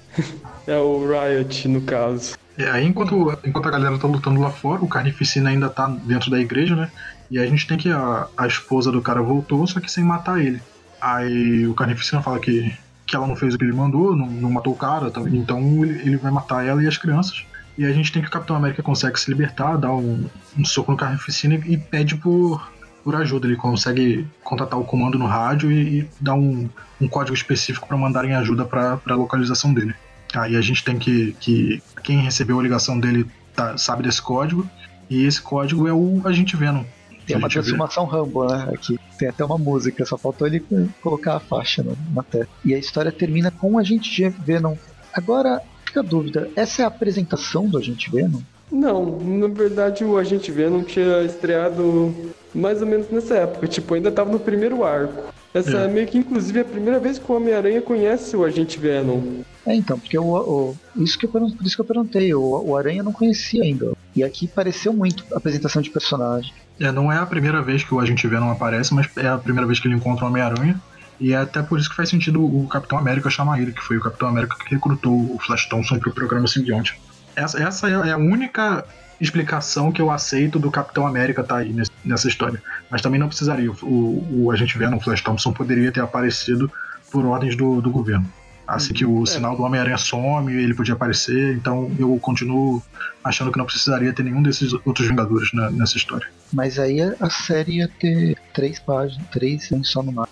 É o Riot, no caso. E aí, enquanto, enquanto a galera tá lutando lá fora, o Carnificina ainda tá dentro da igreja, né? E aí a gente tem que a, a esposa do cara voltou, só que sem matar ele. Aí o Carnificina fala que, que ela não fez o que ele mandou, não, não matou o cara, tá? então ele, ele vai matar ela e as crianças. E a gente tem que o Capitão América consegue se libertar, dá um, um soco no Carnificina e, e pede por, por ajuda. Ele consegue contatar o comando no rádio e, e dar um, um código específico para mandarem ajuda para a localização dele. Aí a gente tem que. que quem recebeu a ligação dele tá- sabe desse código. E esse código é o Agente Venom. Tem uma gente vê. transformação Rambo, né? Aqui. Tem até uma música, só faltou ele colocar a faixa na, na tela. E a história termina com o Agente Venom. Agora, fica a dúvida: essa é a apresentação do Agente Venom? Não, na verdade o Agente Venom tinha estreado mais ou menos nessa época, tipo, ainda tava no primeiro arco. Essa É. é meio que inclusive a primeira vez que o Homem-Aranha conhece o Agente Venom. É, então, porque o, o- isso que eu, por isso que eu perguntei, o, o Aranha eu não conhecia ainda. E aqui pareceu muito a apresentação de personagem. É, não é a primeira vez que o Agente Venom aparece, mas é a primeira vez que ele encontra o Homem-Aranha. E é até por isso que faz sentido o Capitão América chamar ele, que foi o Capitão América que recrutou o Flash Thompson pro programa Simbionte. Essa, essa é a única explicação que eu aceito do Capitão América tá aí nesse- nessa história. Mas também não precisaria. O, o Agente Venom, o Flash Thompson, poderia ter aparecido por ordens do, do governo. Assim que o sinal do Homem-Aranha some, ele podia aparecer, então eu continuo achando que não precisaria ter nenhum desses outros Vingadores na- nessa história. Mas aí a, série ia ter três páginas, três né, só no mar.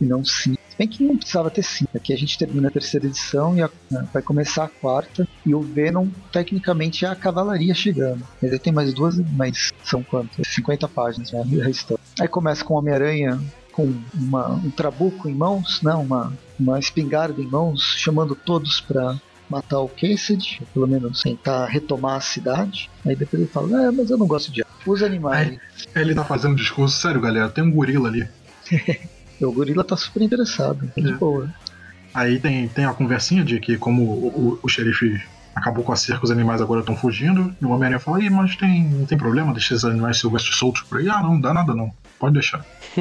E não cinco. Se bem que não precisava ter cinco. Aqui a gente termina a terceira edição e a- né, vai começar a quarta. E o Venom, tecnicamente, é a cavalaria chegando. Mas aí tem mais duas, mas são quantas? 50 páginas, né? Restante. Aí começa com o Homem-Aranha com uma- um trabuco em mãos, não, uma, uma espingarda em mãos, chamando todos pra matar o Cassidy, pelo menos tentar retomar a cidade. Aí depois ele fala, é, mas eu não gosto de os animais. Ele tá fazendo discurso, sério, galera, tem um gorila ali. E o gorila tá super interessado, tá de É. boa. Aí tem, tem a conversinha de que como o, o, o xerife acabou com a cerca, os animais agora estão fugindo, e o Homem-Aranha fala, Ih, mas tem, não tem problema deixar esses animais silvestres soltos por aí? Ah, não, dá nada não, pode deixar.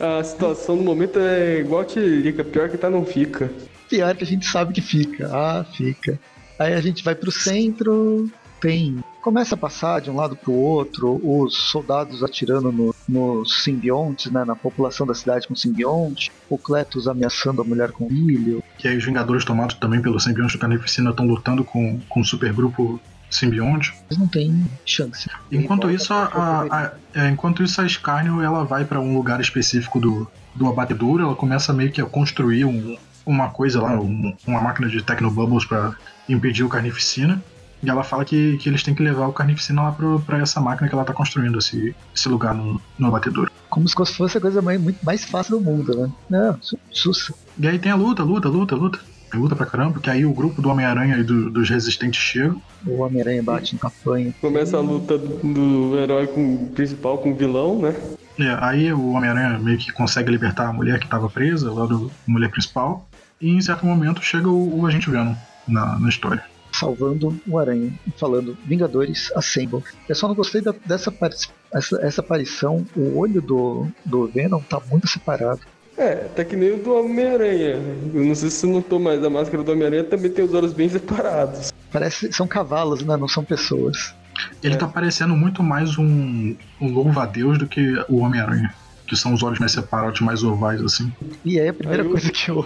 A situação no momento é igual que liga, pior que tá não fica. Pior que a gente sabe que fica. Ah, fica. Aí a gente vai pro centro, tem. Começa a passar de um lado pro outro, os soldados atirando no- nos simbiontes, né, na população da cidade com simbionte, o Cletus ameaçando a mulher com filho. E aí os Vingadores tomados também pelo simbionte do Carnificina estão lutando com, com o supergrupo simbionte. Eles não têm chance. Enquanto isso, a, a- a- é, enquanto isso, a Scarnio ela vai para um lugar específico do, do abatedouro, ela começa meio que a construir um- uma coisa lá, um- uma máquina de Tecnobubbles para impedir o Carnificina. E ela fala que, que eles têm que levar o Carnificina lá pro- pra essa máquina que ela tá construindo, esse, esse lugar no, no abatedouro. Como se fosse a coisa mais, muito mais fácil do mundo, né? Não, su- sussa. E aí tem a luta, luta, luta, luta. Tem luta pra caramba, que aí o grupo do Homem-Aranha e do- dos Resistentes chega. O Homem-Aranha bate em campanha. Começa a luta do herói com principal com o vilão, né? É, aí o Homem-Aranha meio que consegue libertar a mulher que estava presa, lá do mulher principal. E em certo momento chega o, o Agente Venom na, na história. Salvando o Aranha e falando Vingadores Assemble. Eu só não gostei da- dessa essa, essa aparição, o olho do, do Venom tá muito separado. É, até que nem o do Homem-Aranha. Eu não sei se você notou, mas a máscara do Homem-Aranha também tem os olhos bem separados. Parece são cavalos, né? Não são pessoas. Ele É. tá parecendo muito mais um, um louva-a-Deus do que o Homem-Aranha. Que são os olhos mais separados, mais ovais, assim. E aí a primeira Aí eu- coisa que o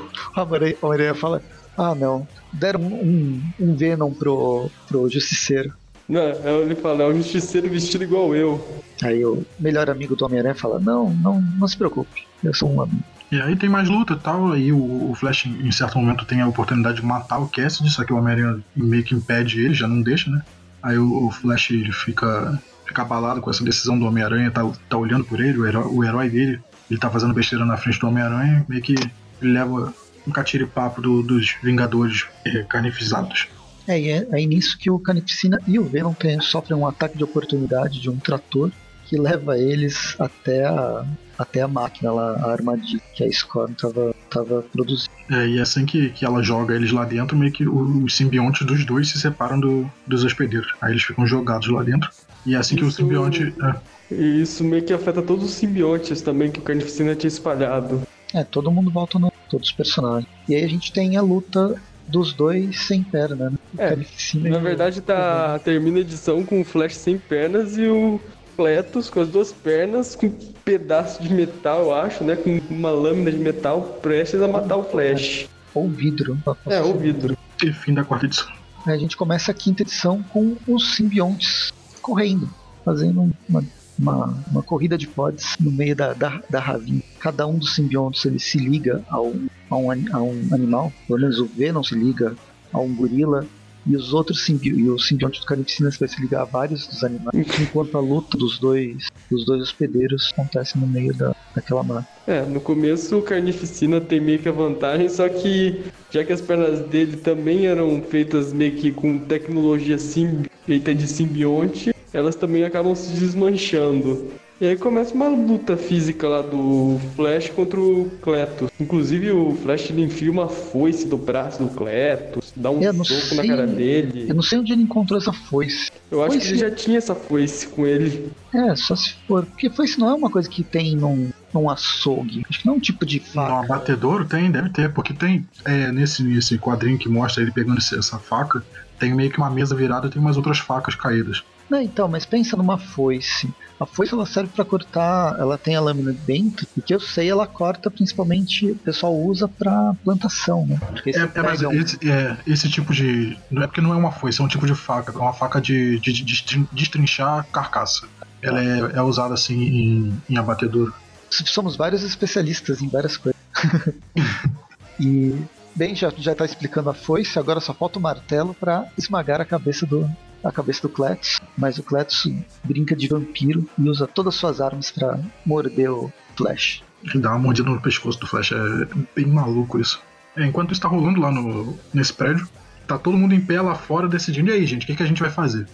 Homem-Aranha fala: Ah, não, deram um, um Venom pro, pro Justiceiro. Não, aí ele fala, é um justiceiro vestido igual eu. Aí o melhor amigo do Homem-Aranha fala: Não, não, não se preocupe, eu sou um amigo. E aí tem mais luta e tal. Aí o, o Flash, em certo momento, tem a oportunidade de matar o Cassidy, só que o Homem-Aranha meio que impede ele, já não deixa, né? Aí o, o Flash ele fica, fica abalado com essa decisão do Homem-Aranha, tá, tá olhando por ele, o herói, o herói dele, ele tá fazendo besteira na frente do Homem-Aranha, meio que ele leva um catire-papo do, dos Vingadores é, carnifizados. É, e é aí nisso que o Carnificina e o Venom tem, sofrem um ataque de oportunidade de um trator que leva eles até a, até a máquina lá, a armadilha que a Scorn tava, tava produzindo. É, e assim que, que ela joga eles lá dentro, meio que o- os simbiontes dos dois se separam do, dos hospedeiros. Aí eles ficam jogados lá dentro. E é assim que o Isso- simbionte. é, E isso meio que afeta todos os simbiontes também que o Carnificina tinha espalhado. É, todo mundo volta no. Todos os personagens. E aí a gente tem a luta dos dois sem perna, né? O É, Carnificina e Na o- verdade, tá, termina a edição com o Flash sem pernas e o Cletus com as duas pernas, com um pedaço de metal, eu acho, né? Com uma lâmina de metal prestes a matar o Flash. Ou vidro. É, o vidro. e fim da quarta edição. A gente começa a quinta edição com os simbiontes correndo, fazendo uma, uma, uma corrida de pods no meio da, da, da ravinha. Cada um dos simbiontes ele se liga a um, a, um, a um animal, pelo menos o Venom se liga a um gorila, e os outros simbi e o simbionte do Carnificina vai se ligar a vários dos animais, enquanto a luta dos dois, dos dois hospedeiros acontece no meio da, daquela mata. É, no começo o Carnificina tem meio que a vantagem, só que já que as pernas dele também eram feitas meio que com tecnologia sim, feita de simbionte, elas também acabam se desmanchando. E aí começa uma luta física lá do Flash contra o Cletus. Inclusive o Flash ele enfia uma foice do braço do Cletus, dá um soco na cara dele. Eu não sei onde ele encontrou essa foice. Eu acho que Foice? ele já tinha essa foice com ele. É, só se for. Porque foice não é uma coisa que tem num, num açougue. Acho que não é um tipo de faca. abatedouro tem, deve ter, porque tem é, nesse, nesse quadrinho que mostra ele pegando essa faca, tem meio que uma mesa virada e tem umas outras facas caídas. Não, então, mas pensa numa foice. A foice ela serve pra cortar, ela tem a lâmina dentro, e que eu sei, ela corta principalmente, o pessoal usa pra plantação, né? Porque É, é, mas um- esse, é, esse tipo de. Não é porque não é uma foice, é um tipo de faca, é uma faca de, de, de destrin- destrinchar carcaça. Ela é, é usada assim em, em abatedouro. somos vários especialistas em várias coisas. e, bem, já, já tá explicando a foice, agora só falta o martelo pra esmagar a cabeça do a cabeça do Cletus, mas o Cletus brinca de vampiro e usa todas as suas armas pra morder o Flash. Ele dá uma mordida no pescoço do Flash. É bem maluco isso. É, enquanto isso tá rolando lá no, nesse prédio, tá todo mundo em pé lá fora decidindo. E aí, gente, o que, que a gente vai fazer?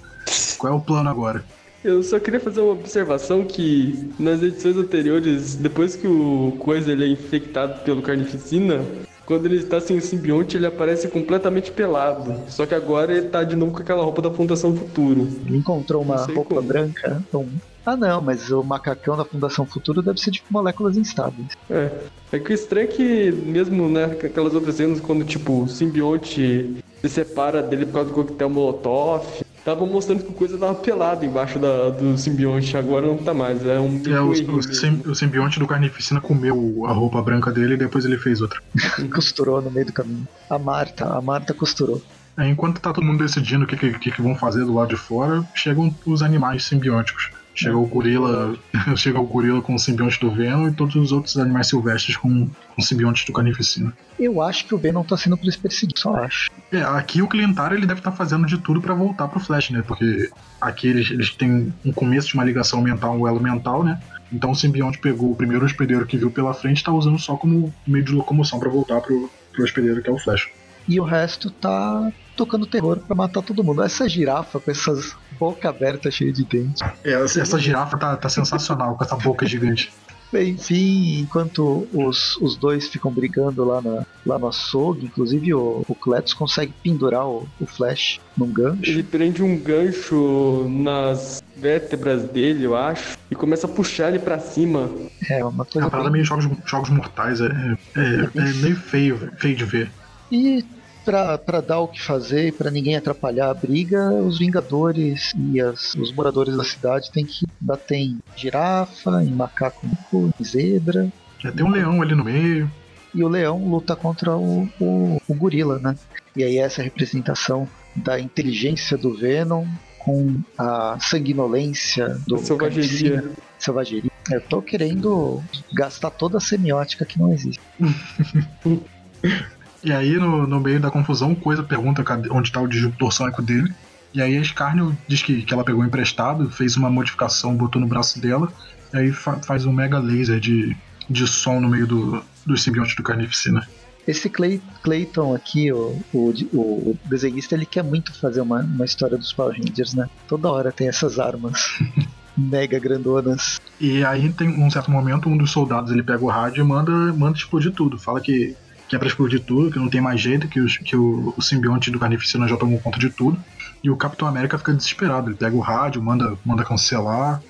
Qual é o plano agora? Eu só queria fazer uma observação que nas edições anteriores, depois que o Coisa ele é infectado pelo Carnificina, quando ele está sem o simbionte, ele aparece completamente pelado. Só que agora ele tá de novo com aquela roupa da Fundação Futuro. Ele encontrou uma roupa como. branca. Então... Ah, não, mas o macacão da Fundação Futuro deve ser de moléculas instáveis. É. É que o estranho é que, mesmo né, aquelas outras cenas, quando tipo, o simbionte se separa dele por causa do coquetel Molotov, tava mostrando que o coisa tava pelado embaixo da, do simbionte, agora não tá mais. É um É, o, errinho o, sim- o simbionte do Carnificina comeu a roupa branca dele e depois ele fez outra. Costurou no meio do caminho. A Marta, a Marta costurou. É, enquanto tá todo mundo decidindo o que, que, que que vão fazer do lado de fora, chegam os animais simbióticos. Chega o gorila, chega o gorila com o simbionte do Venom e todos os outros animais silvestres com, com simbiontes do Carnificina. Eu acho que o Venom tá sendo por esse perseguido, só acho. É, aqui o Clientar ele deve estar fazendo de tudo pra voltar pro Flash, né? Porque aqui eles, eles têm um começo de uma ligação mental, um elo mental, né? Então o simbionte pegou o primeiro hospedeiro que viu pela frente e tá usando só como meio de locomoção pra voltar pro, pro hospedeiro que é o Flash. E o resto tá tocando terror pra matar todo mundo. Essa girafa com essas boca aberta cheia de dentes. É, essa, girafa tá, tá sensacional com essa boca gigante. Enfim, enquanto os, os dois ficam brigando lá, na, lá no açougue, inclusive o, o Cletus consegue pendurar o, o Flash num gancho. Ele prende um gancho nas vértebras dele, eu acho, e começa a puxar ele pra cima. É uma É coisa uma parada bem... meio jogos, jogos mortais, é, é, é meio feio, feio de ver. E pra, pra dar o que fazer e pra ninguém atrapalhar a briga, os Vingadores e as- os moradores da cidade têm que bater em girafa, em macaco, em zebra. Já tem um leão ali no meio. E o leão luta contra o, o, o gorila, né? E aí essa representação da inteligência do Venom com a sanguinolência do Selvageria. Selvageria. Eu tô querendo gastar toda a semiótica que não existe. E aí, no, no meio da confusão, Coisa pergunta onde tá o disjuntor sônico dele. E aí a Scarnio diz que, que ela pegou emprestado, fez uma modificação, botou no braço dela, e aí fa faz um mega laser de, de som no meio do, do simbionte do Carnificina. Esse Clay, Clayton aqui, o, o, o, desenhista, ele quer muito fazer uma, uma história dos Power Rangers, né? Toda hora tem essas armas mega grandonas. E aí tem um certo momento, um dos soldados ele pega o rádio e manda, manda explodir tudo. Fala que, que é pra explodir tudo, que não tem mais jeito, que, os, que o, o simbionte do Carnificina já tomou conta de tudo. E o Capitão América fica desesperado. Ele pega o rádio, manda, manda cancelar.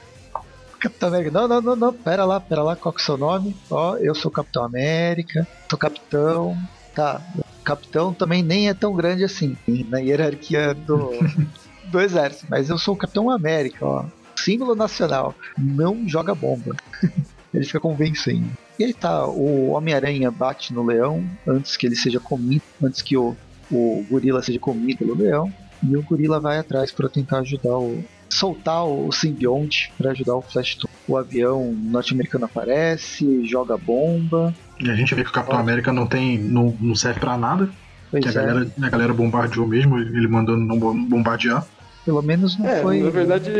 Capitão América, não, não, não, não, pera lá, pera lá, qual que é o seu nome? Ó, eu sou o Capitão América, sou capitão. Tá, capitão também nem é tão grande assim na hierarquia do, do exército, mas eu sou o Capitão América, ó. Símbolo nacional, não joga bomba. ele fica convencendo. E aí tá, o Homem-Aranha bate no leão antes que ele seja comido, antes que o, o gorila seja comido pelo leão. E o gorila vai atrás para tentar ajudar o, soltar o simbionte para ajudar o Flash. O avião norte-americano aparece, joga bomba. E a gente vê que o Capitão América não tem. não, não serve para nada. Pois que a, é. galera, a galera bombardeou mesmo, ele mandando não bombardear. Pelo menos não é, foi. Na verdade,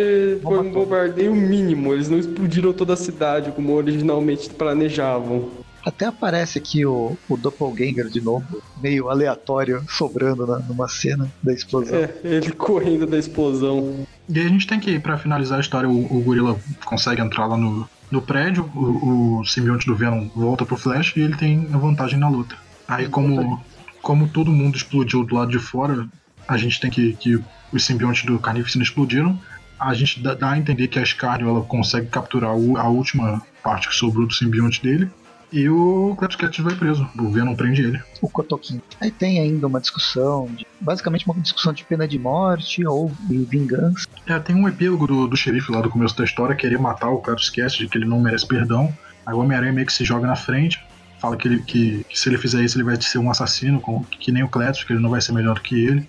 foi um bombardeio mínimo. Eles não explodiram toda a cidade como originalmente planejavam. Até aparece aqui o, o Doppelganger de novo, meio aleatório, sobrando na, numa cena da explosão. É, ele correndo da explosão. E aí a gente tem que, para finalizar a história, o, o gorila consegue entrar lá no, no prédio, o, o simbionte do Venom volta pro Flash e ele tem a vantagem na luta. Aí como, como todo mundo explodiu do lado de fora, a gente tem que, que os simbiontes do Carnificina explodiram, a gente dá, a entender que a Scardio ela consegue capturar a última parte que sobrou do simbionte dele, e o Clapscat vai preso. O Venom prende ele. O Kotokin. Aí tem ainda uma discussão, de, basicamente uma discussão de pena de morte ou de vingança. É, tem um epílogo do, do xerife lá do começo da história querer matar o Clapscat, de que ele não merece perdão. Aí o Homem-Aranha meio que se joga na frente, fala que, ele, que, que, se ele fizer isso ele vai ser um assassino, com, que nem o Cletus, que ele não vai ser melhor do que ele.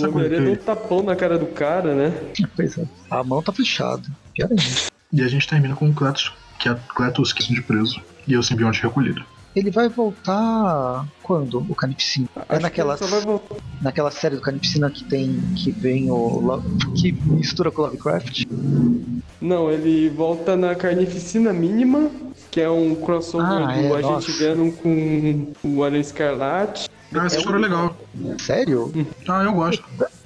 O Homem-Aranha deu um tapão na cara do cara, né? Pois é. A mão tá fechada. Pior ainda. E a gente termina com o Cletus, que é Cletus que de preso e o simbionte recolhido. Ele vai voltar quando o Canipsina? É naquela, naquela série do Canipsina que tem que vem o que mistura com Lovecraft? Não, ele volta na Carnificina Mínima, que é um crossover ah, do é, Agente nossa. Venom com o Aranha Escarlate. Ah, essa é história é legal. Sério? Ah, eu gosto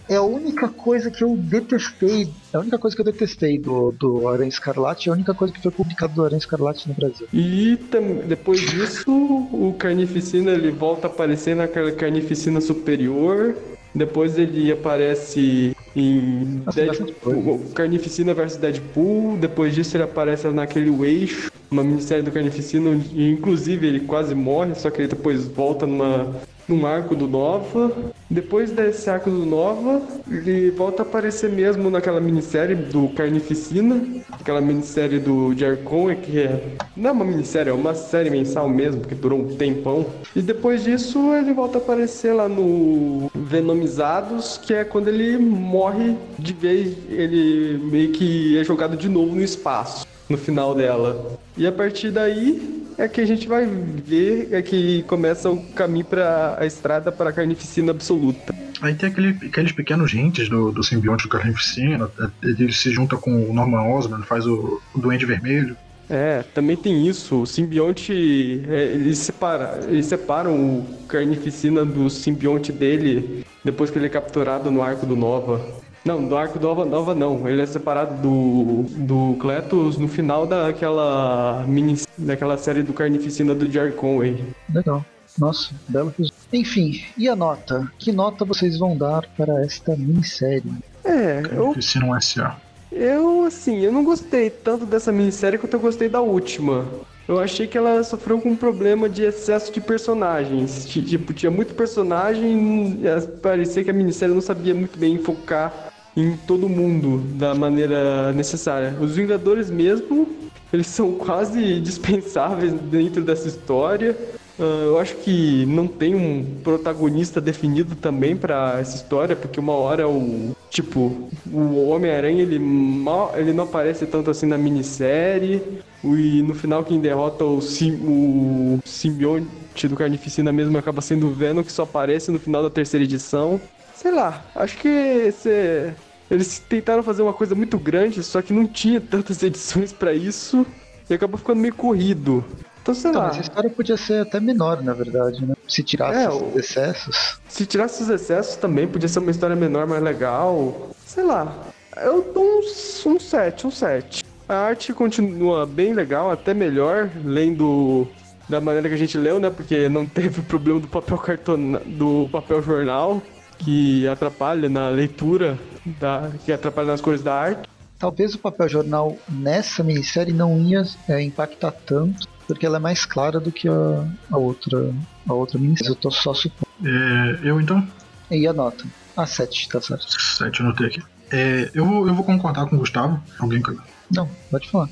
é a única coisa que eu detestei. A única coisa que eu detestei do, do Aranha Escarlate é a única coisa que foi publicado do Aranha Escarlate no Brasil. E depois disso, o Carnificina ele volta a aparecer naquela Carnificina Superior. Depois ele aparece em Deadpool, Carnificina vs Deadpool. Depois disso ele aparece naquele eixo, uma minissérie do Carnificina, inclusive ele quase morre, só que ele depois volta numa num arco do Nova. Depois desse arco do Nova, ele volta a aparecer mesmo naquela minissérie do Carnificina, aquela minissérie do Jarcon, que é. Não é uma minissérie, é uma série mensal mesmo, que durou um tempão. E depois disso, ele volta a aparecer lá no Venomizados, que é quando ele morre de vez, ele meio que é jogado de novo no espaço, no final dela. E a partir daí, é que a gente vai ver é que começa o caminho para a estrada para a carnificina absoluta. Aí tem aquele, aqueles pequenos gentes do, do simbionte do carnificina, é, ele se junta com o Norman Osborn, faz o, o Duende Vermelho. É, também tem isso. O simbionte, é, eles, separa, eles separam o carnificina do simbionte dele depois que ele é capturado no arco do Nova. Não, do arco Nova Nova não. Ele é separado do, do Cletus no final daquela mini daquela série do Carnificina do Jerry Conway. Legal. Nossa, belo Enfim, e a nota? Que nota vocês vão dar para esta minissérie? É, eu... Carnificina S.A. Eu, assim, eu não gostei tanto dessa minissérie quanto eu gostei da última. Eu achei que ela sofreu com um problema de excesso de personagens. Tipo, tinha muito personagem, parecia que a minissérie não sabia muito bem focar em todo mundo da maneira necessária. Os Vingadores mesmo, eles são quase dispensáveis dentro dessa história. Uh, eu acho que não tem um protagonista definido também para essa história, porque uma hora o tipo o Homem-Aranha ele mal, ele não aparece tanto assim na minissérie e no final quem derrota o, sim, o simbionte do Carnificina mesmo acaba sendo o Venom que só aparece no final da terceira edição. sei lá, acho que esse, eles tentaram fazer uma coisa muito grande, só que não tinha tantas edições para isso e acabou ficando meio corrido. Então, sei Então, lá. mas a história podia ser até menor, na verdade, né? Se tirasse É, esses o- excessos. Se tirasse os excessos também, podia ser uma história menor, mais legal. Sei lá. Eu dou uns, um 7, um 7. A arte continua bem legal, até melhor, lendo da maneira que a gente leu, né? Porque não teve o problema do papel cartona, do papel jornal, que atrapalha na leitura, da, que atrapalha nas cores da arte. Talvez o papel jornal nessa minissérie não ia é, impactar tanto, porque ela é mais clara do que a, a outra a outra minissérie. Eu tô só supondo. É, eu então, E a nota? Ah, 7, tá certo. 7 anotei aqui. É, eu, vou, eu vou concordar com o Gustavo. Alguém que- Não, pode falar.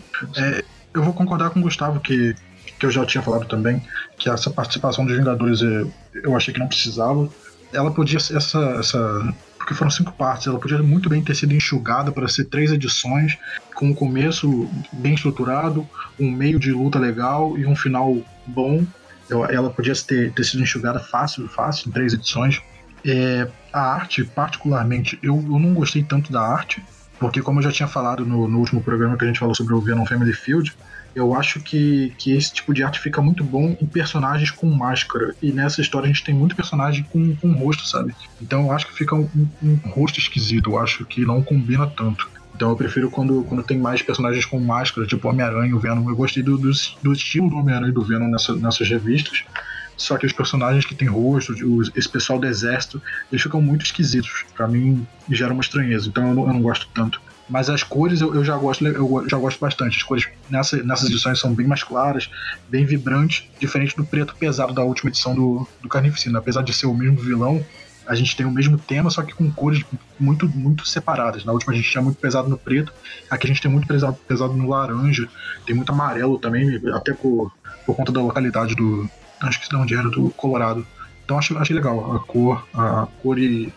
Eu vou concordar com o Gustavo que, que eu já tinha falado também, que essa participação dos Vingadores eu, eu achei que não precisava. Ela podia ser essa, essa. Porque foram cinco partes, ela podia muito bem ter sido enxugada para ser três edições, com um começo bem estruturado, um meio de luta legal e um final bom. Ela podia ter, ter sido enxugada fácil, fácil, em três edições. É, a arte, particularmente, eu, eu não gostei tanto da arte, porque como eu já tinha falado no, no último programa que a gente falou sobre o Venom Family Field, eu acho que, que esse tipo de arte fica muito bom em personagens com máscara. E nessa história a gente tem muito personagem com, com rosto, sabe? Então eu acho que fica um, um- um rosto esquisito, eu acho que não combina tanto. Então eu prefiro quando, quando tem mais personagens com máscara, tipo Homem-Aranha o Venom. Eu gostei do, do, do estilo do Homem-Aranha e do Venom nessa, nessas revistas. Só que os personagens que têm rosto, os- esse pessoal do exército, eles ficam muito esquisitos. Pra mim, gera uma estranheza. Então eu não, eu não gosto tanto. Mas as cores eu, eu já gosto eu já gosto bastante. As cores nessa, nessas edições são bem mais claras, bem vibrantes, diferente do preto pesado da última edição do, do Carnificina. Apesar de ser o mesmo vilão, a gente tem o mesmo tema, só que com cores muito, muito separadas. Na última a gente tinha muito pesado no preto, aqui a gente tem muito pesado, pesado no laranja, tem muito amarelo também, até por, por conta da localidade do. Acho que de onde era, do Colorado. Então acho, achei legal a cor, a cor e,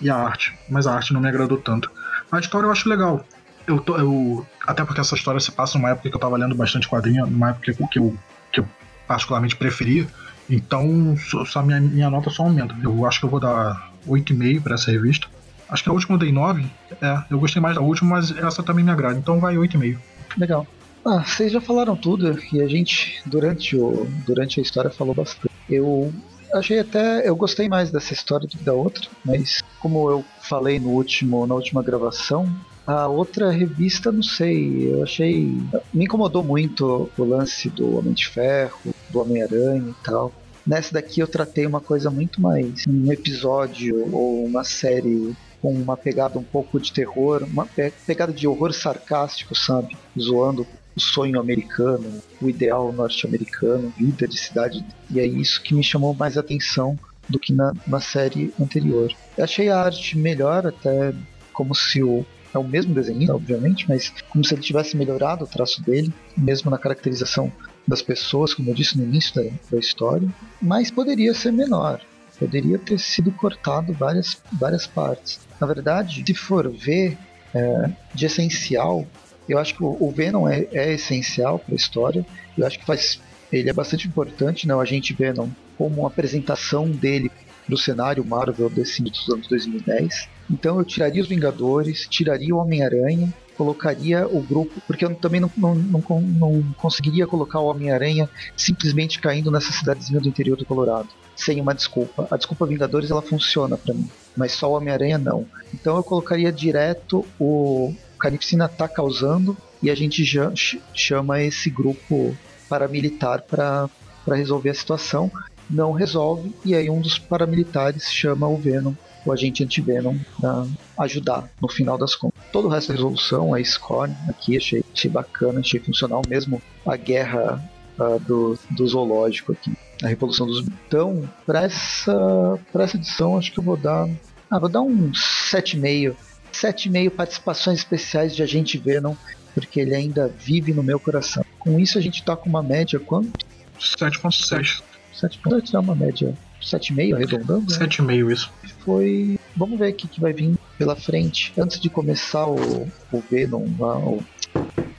e a arte. Mas a arte não me agradou tanto. A história eu acho legal. Eu tô, eu, até porque essa história se passa numa época que eu tava lendo bastante quadrinho, numa época que eu, que eu particularmente preferia. Então, só, minha, minha nota só aumenta. Eu acho que eu vou dar 8,5 para essa revista. Acho que a última eu dei 9. É, eu gostei mais da última, mas essa também me agrada. Então vai 8,5. Legal. Ah, vocês já falaram tudo e a gente, durante, o, durante a história, falou bastante. Eu achei até. Eu gostei mais dessa história do que da outra, mas como eu falei no último, na última gravação, a outra revista, não sei, eu achei. Me incomodou muito o lance do Homem de Ferro, do Homem-Aranha e tal. Nessa daqui eu tratei uma coisa muito mais. Um episódio ou uma série com uma pegada um pouco de terror, uma pe- pegada de horror sarcástico, sabe? Zoando o sonho americano, o ideal norte-americano, vida de cidade. E é isso que me chamou mais atenção do que na, na série anterior. Eu achei a arte melhor, até como se o. É o mesmo desenhista, obviamente, mas como se ele tivesse melhorado o traço dele, mesmo na caracterização das pessoas, como eu disse no início da, da história. Mas poderia ser menor. Poderia ter sido cortado várias, várias partes. Na verdade, se for ver é, de essencial, eu acho que o, o Venom é, é essencial para a história. Eu acho que faz, ele é bastante importante, né? O agente Venom, como uma apresentação dele do cenário Marvel desse dos anos 2010. Então eu tiraria os Vingadores, tiraria o Homem-Aranha, colocaria o grupo, porque eu também não, não, não, não conseguiria colocar o Homem-Aranha simplesmente caindo nessa cidadezinha do interior do Colorado, sem uma desculpa. A desculpa Vingadores ela funciona para mim, mas só o Homem-Aranha não. Então eu colocaria direto o Carnificina tá causando e a gente já ch- chama esse grupo paramilitar para resolver a situação. Não resolve, e aí um dos paramilitares chama o Venom, o agente anti-Venom, para ajudar no final das contas. Todo o resto da resolução é score, aqui achei, achei bacana, achei funcional, mesmo a guerra ah, do, do zoológico aqui, a revolução dos. Então, para essa, pra essa edição, acho que eu vou dar. Ah, vou dar um 7,5. 7,5 participações especiais de Agente Venom, porque ele ainda vive no meu coração. Com isso, a gente tá com uma média quanto? 7.6. 7 Vou tirar uma média 7,5 arredondando. né? 7,5 isso. Foi. Vamos ver o que, vai vir pela frente. Antes de começar o, o Venom, lá, o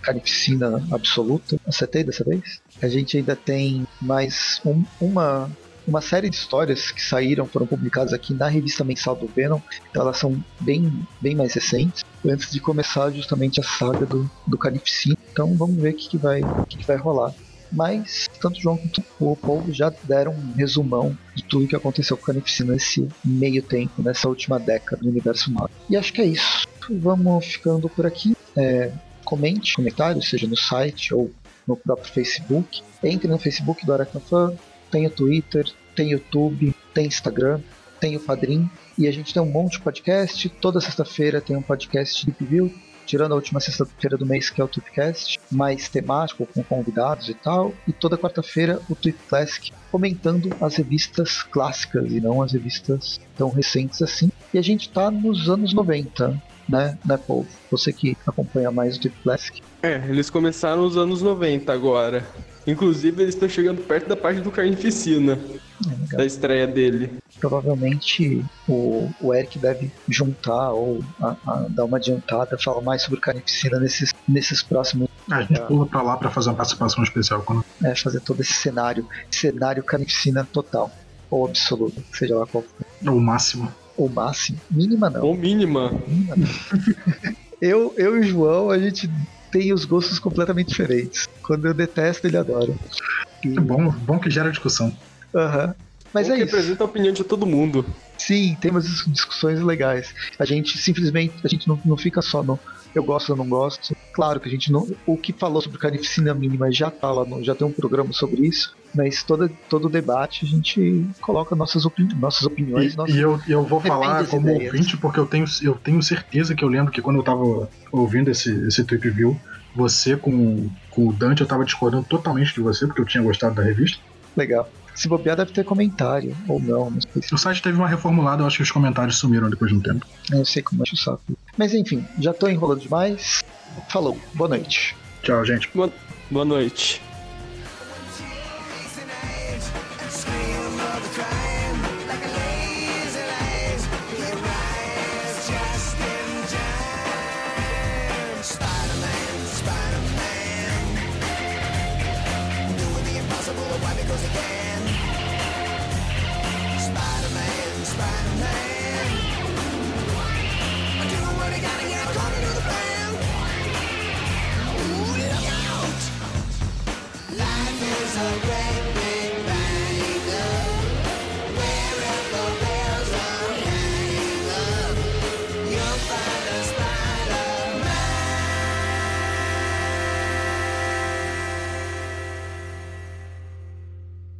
Carnificina Absoluta, acertei dessa vez? A gente ainda tem mais um- uma uma série de histórias que saíram, foram publicadas aqui na revista mensal do Venom. Então elas são bem, bem mais recentes, antes de começar justamente a saga do, do Carnificina. Então vamos ver o que, que, vai, que, que vai rolar. Mas tanto o João quanto o Paul já deram um resumão de tudo que aconteceu com o Carnificina nesse meio tempo, nessa última década do universo Marvel. E acho que é isso. Vamos ficando por aqui. É, comente, comentário, seja no site ou no próprio Facebook. Entre no Facebook do Aracnofan, tem o Twitter, tem YouTube, tem Instagram, tem o Padrim. E a gente tem um monte de podcast. Toda sexta-feira tem um podcast Deep View, tirando a última sexta-feira do mês que é o Tweepcast, mais temático, com convidados e tal. E toda quarta-feira o Tweep Classic, comentando as revistas clássicas e não as revistas tão recentes assim. E a gente tá nos anos 90, né, né Paul? Você que acompanha mais o Tweep Classic. É, eles começaram nos anos 90 agora. Inclusive, eles estão chegando perto da parte do Carnificina, É, da estreia dele. Provavelmente o, o Eric deve juntar ou a- a dar uma adiantada, falar mais sobre Carnificina nesses, nesses próximos. A gente É. pula pra lá pra fazer uma participação especial quando É, fazer todo esse cenário, cenário Carnificina total, ou absoluto, seja lá qual for. o máximo. Ou máximo, mínima não. Ou mínima. mínima não. eu, eu e o João, a gente tem os gostos completamente diferentes. Quando eu detesto, ele adora. E- É bom, bom que gera discussão. Aham. Mas Ou é que isso. representa a opinião de todo mundo. Sim, tem umas dis- discussões legais. A gente simplesmente, a gente não, não fica só no eu gosto ou não gosto. Claro que a gente não. O que falou sobre carnificina mínima já tá lá, no, já tem um programa sobre isso. Mas todo, todo debate a gente coloca nossas, opini nossas opiniões. E, nossas... e eu, e eu vou falar como ideias. ouvinte, porque eu tenho, eu tenho certeza que eu lembro que quando eu tava ouvindo esse, esse Tweep View, você com, com o Dante, eu tava discordando totalmente de você, porque eu tinha gostado da revista. Legal. Se bobear, deve ter comentário, ou não, não sei se O site teve uma reformulada, eu acho que os comentários sumiram depois de um tempo. eu não sei como é o saco. Mas enfim, já tô enrolando demais. Falou, boa noite. Tchau, gente. Boa, boa noite.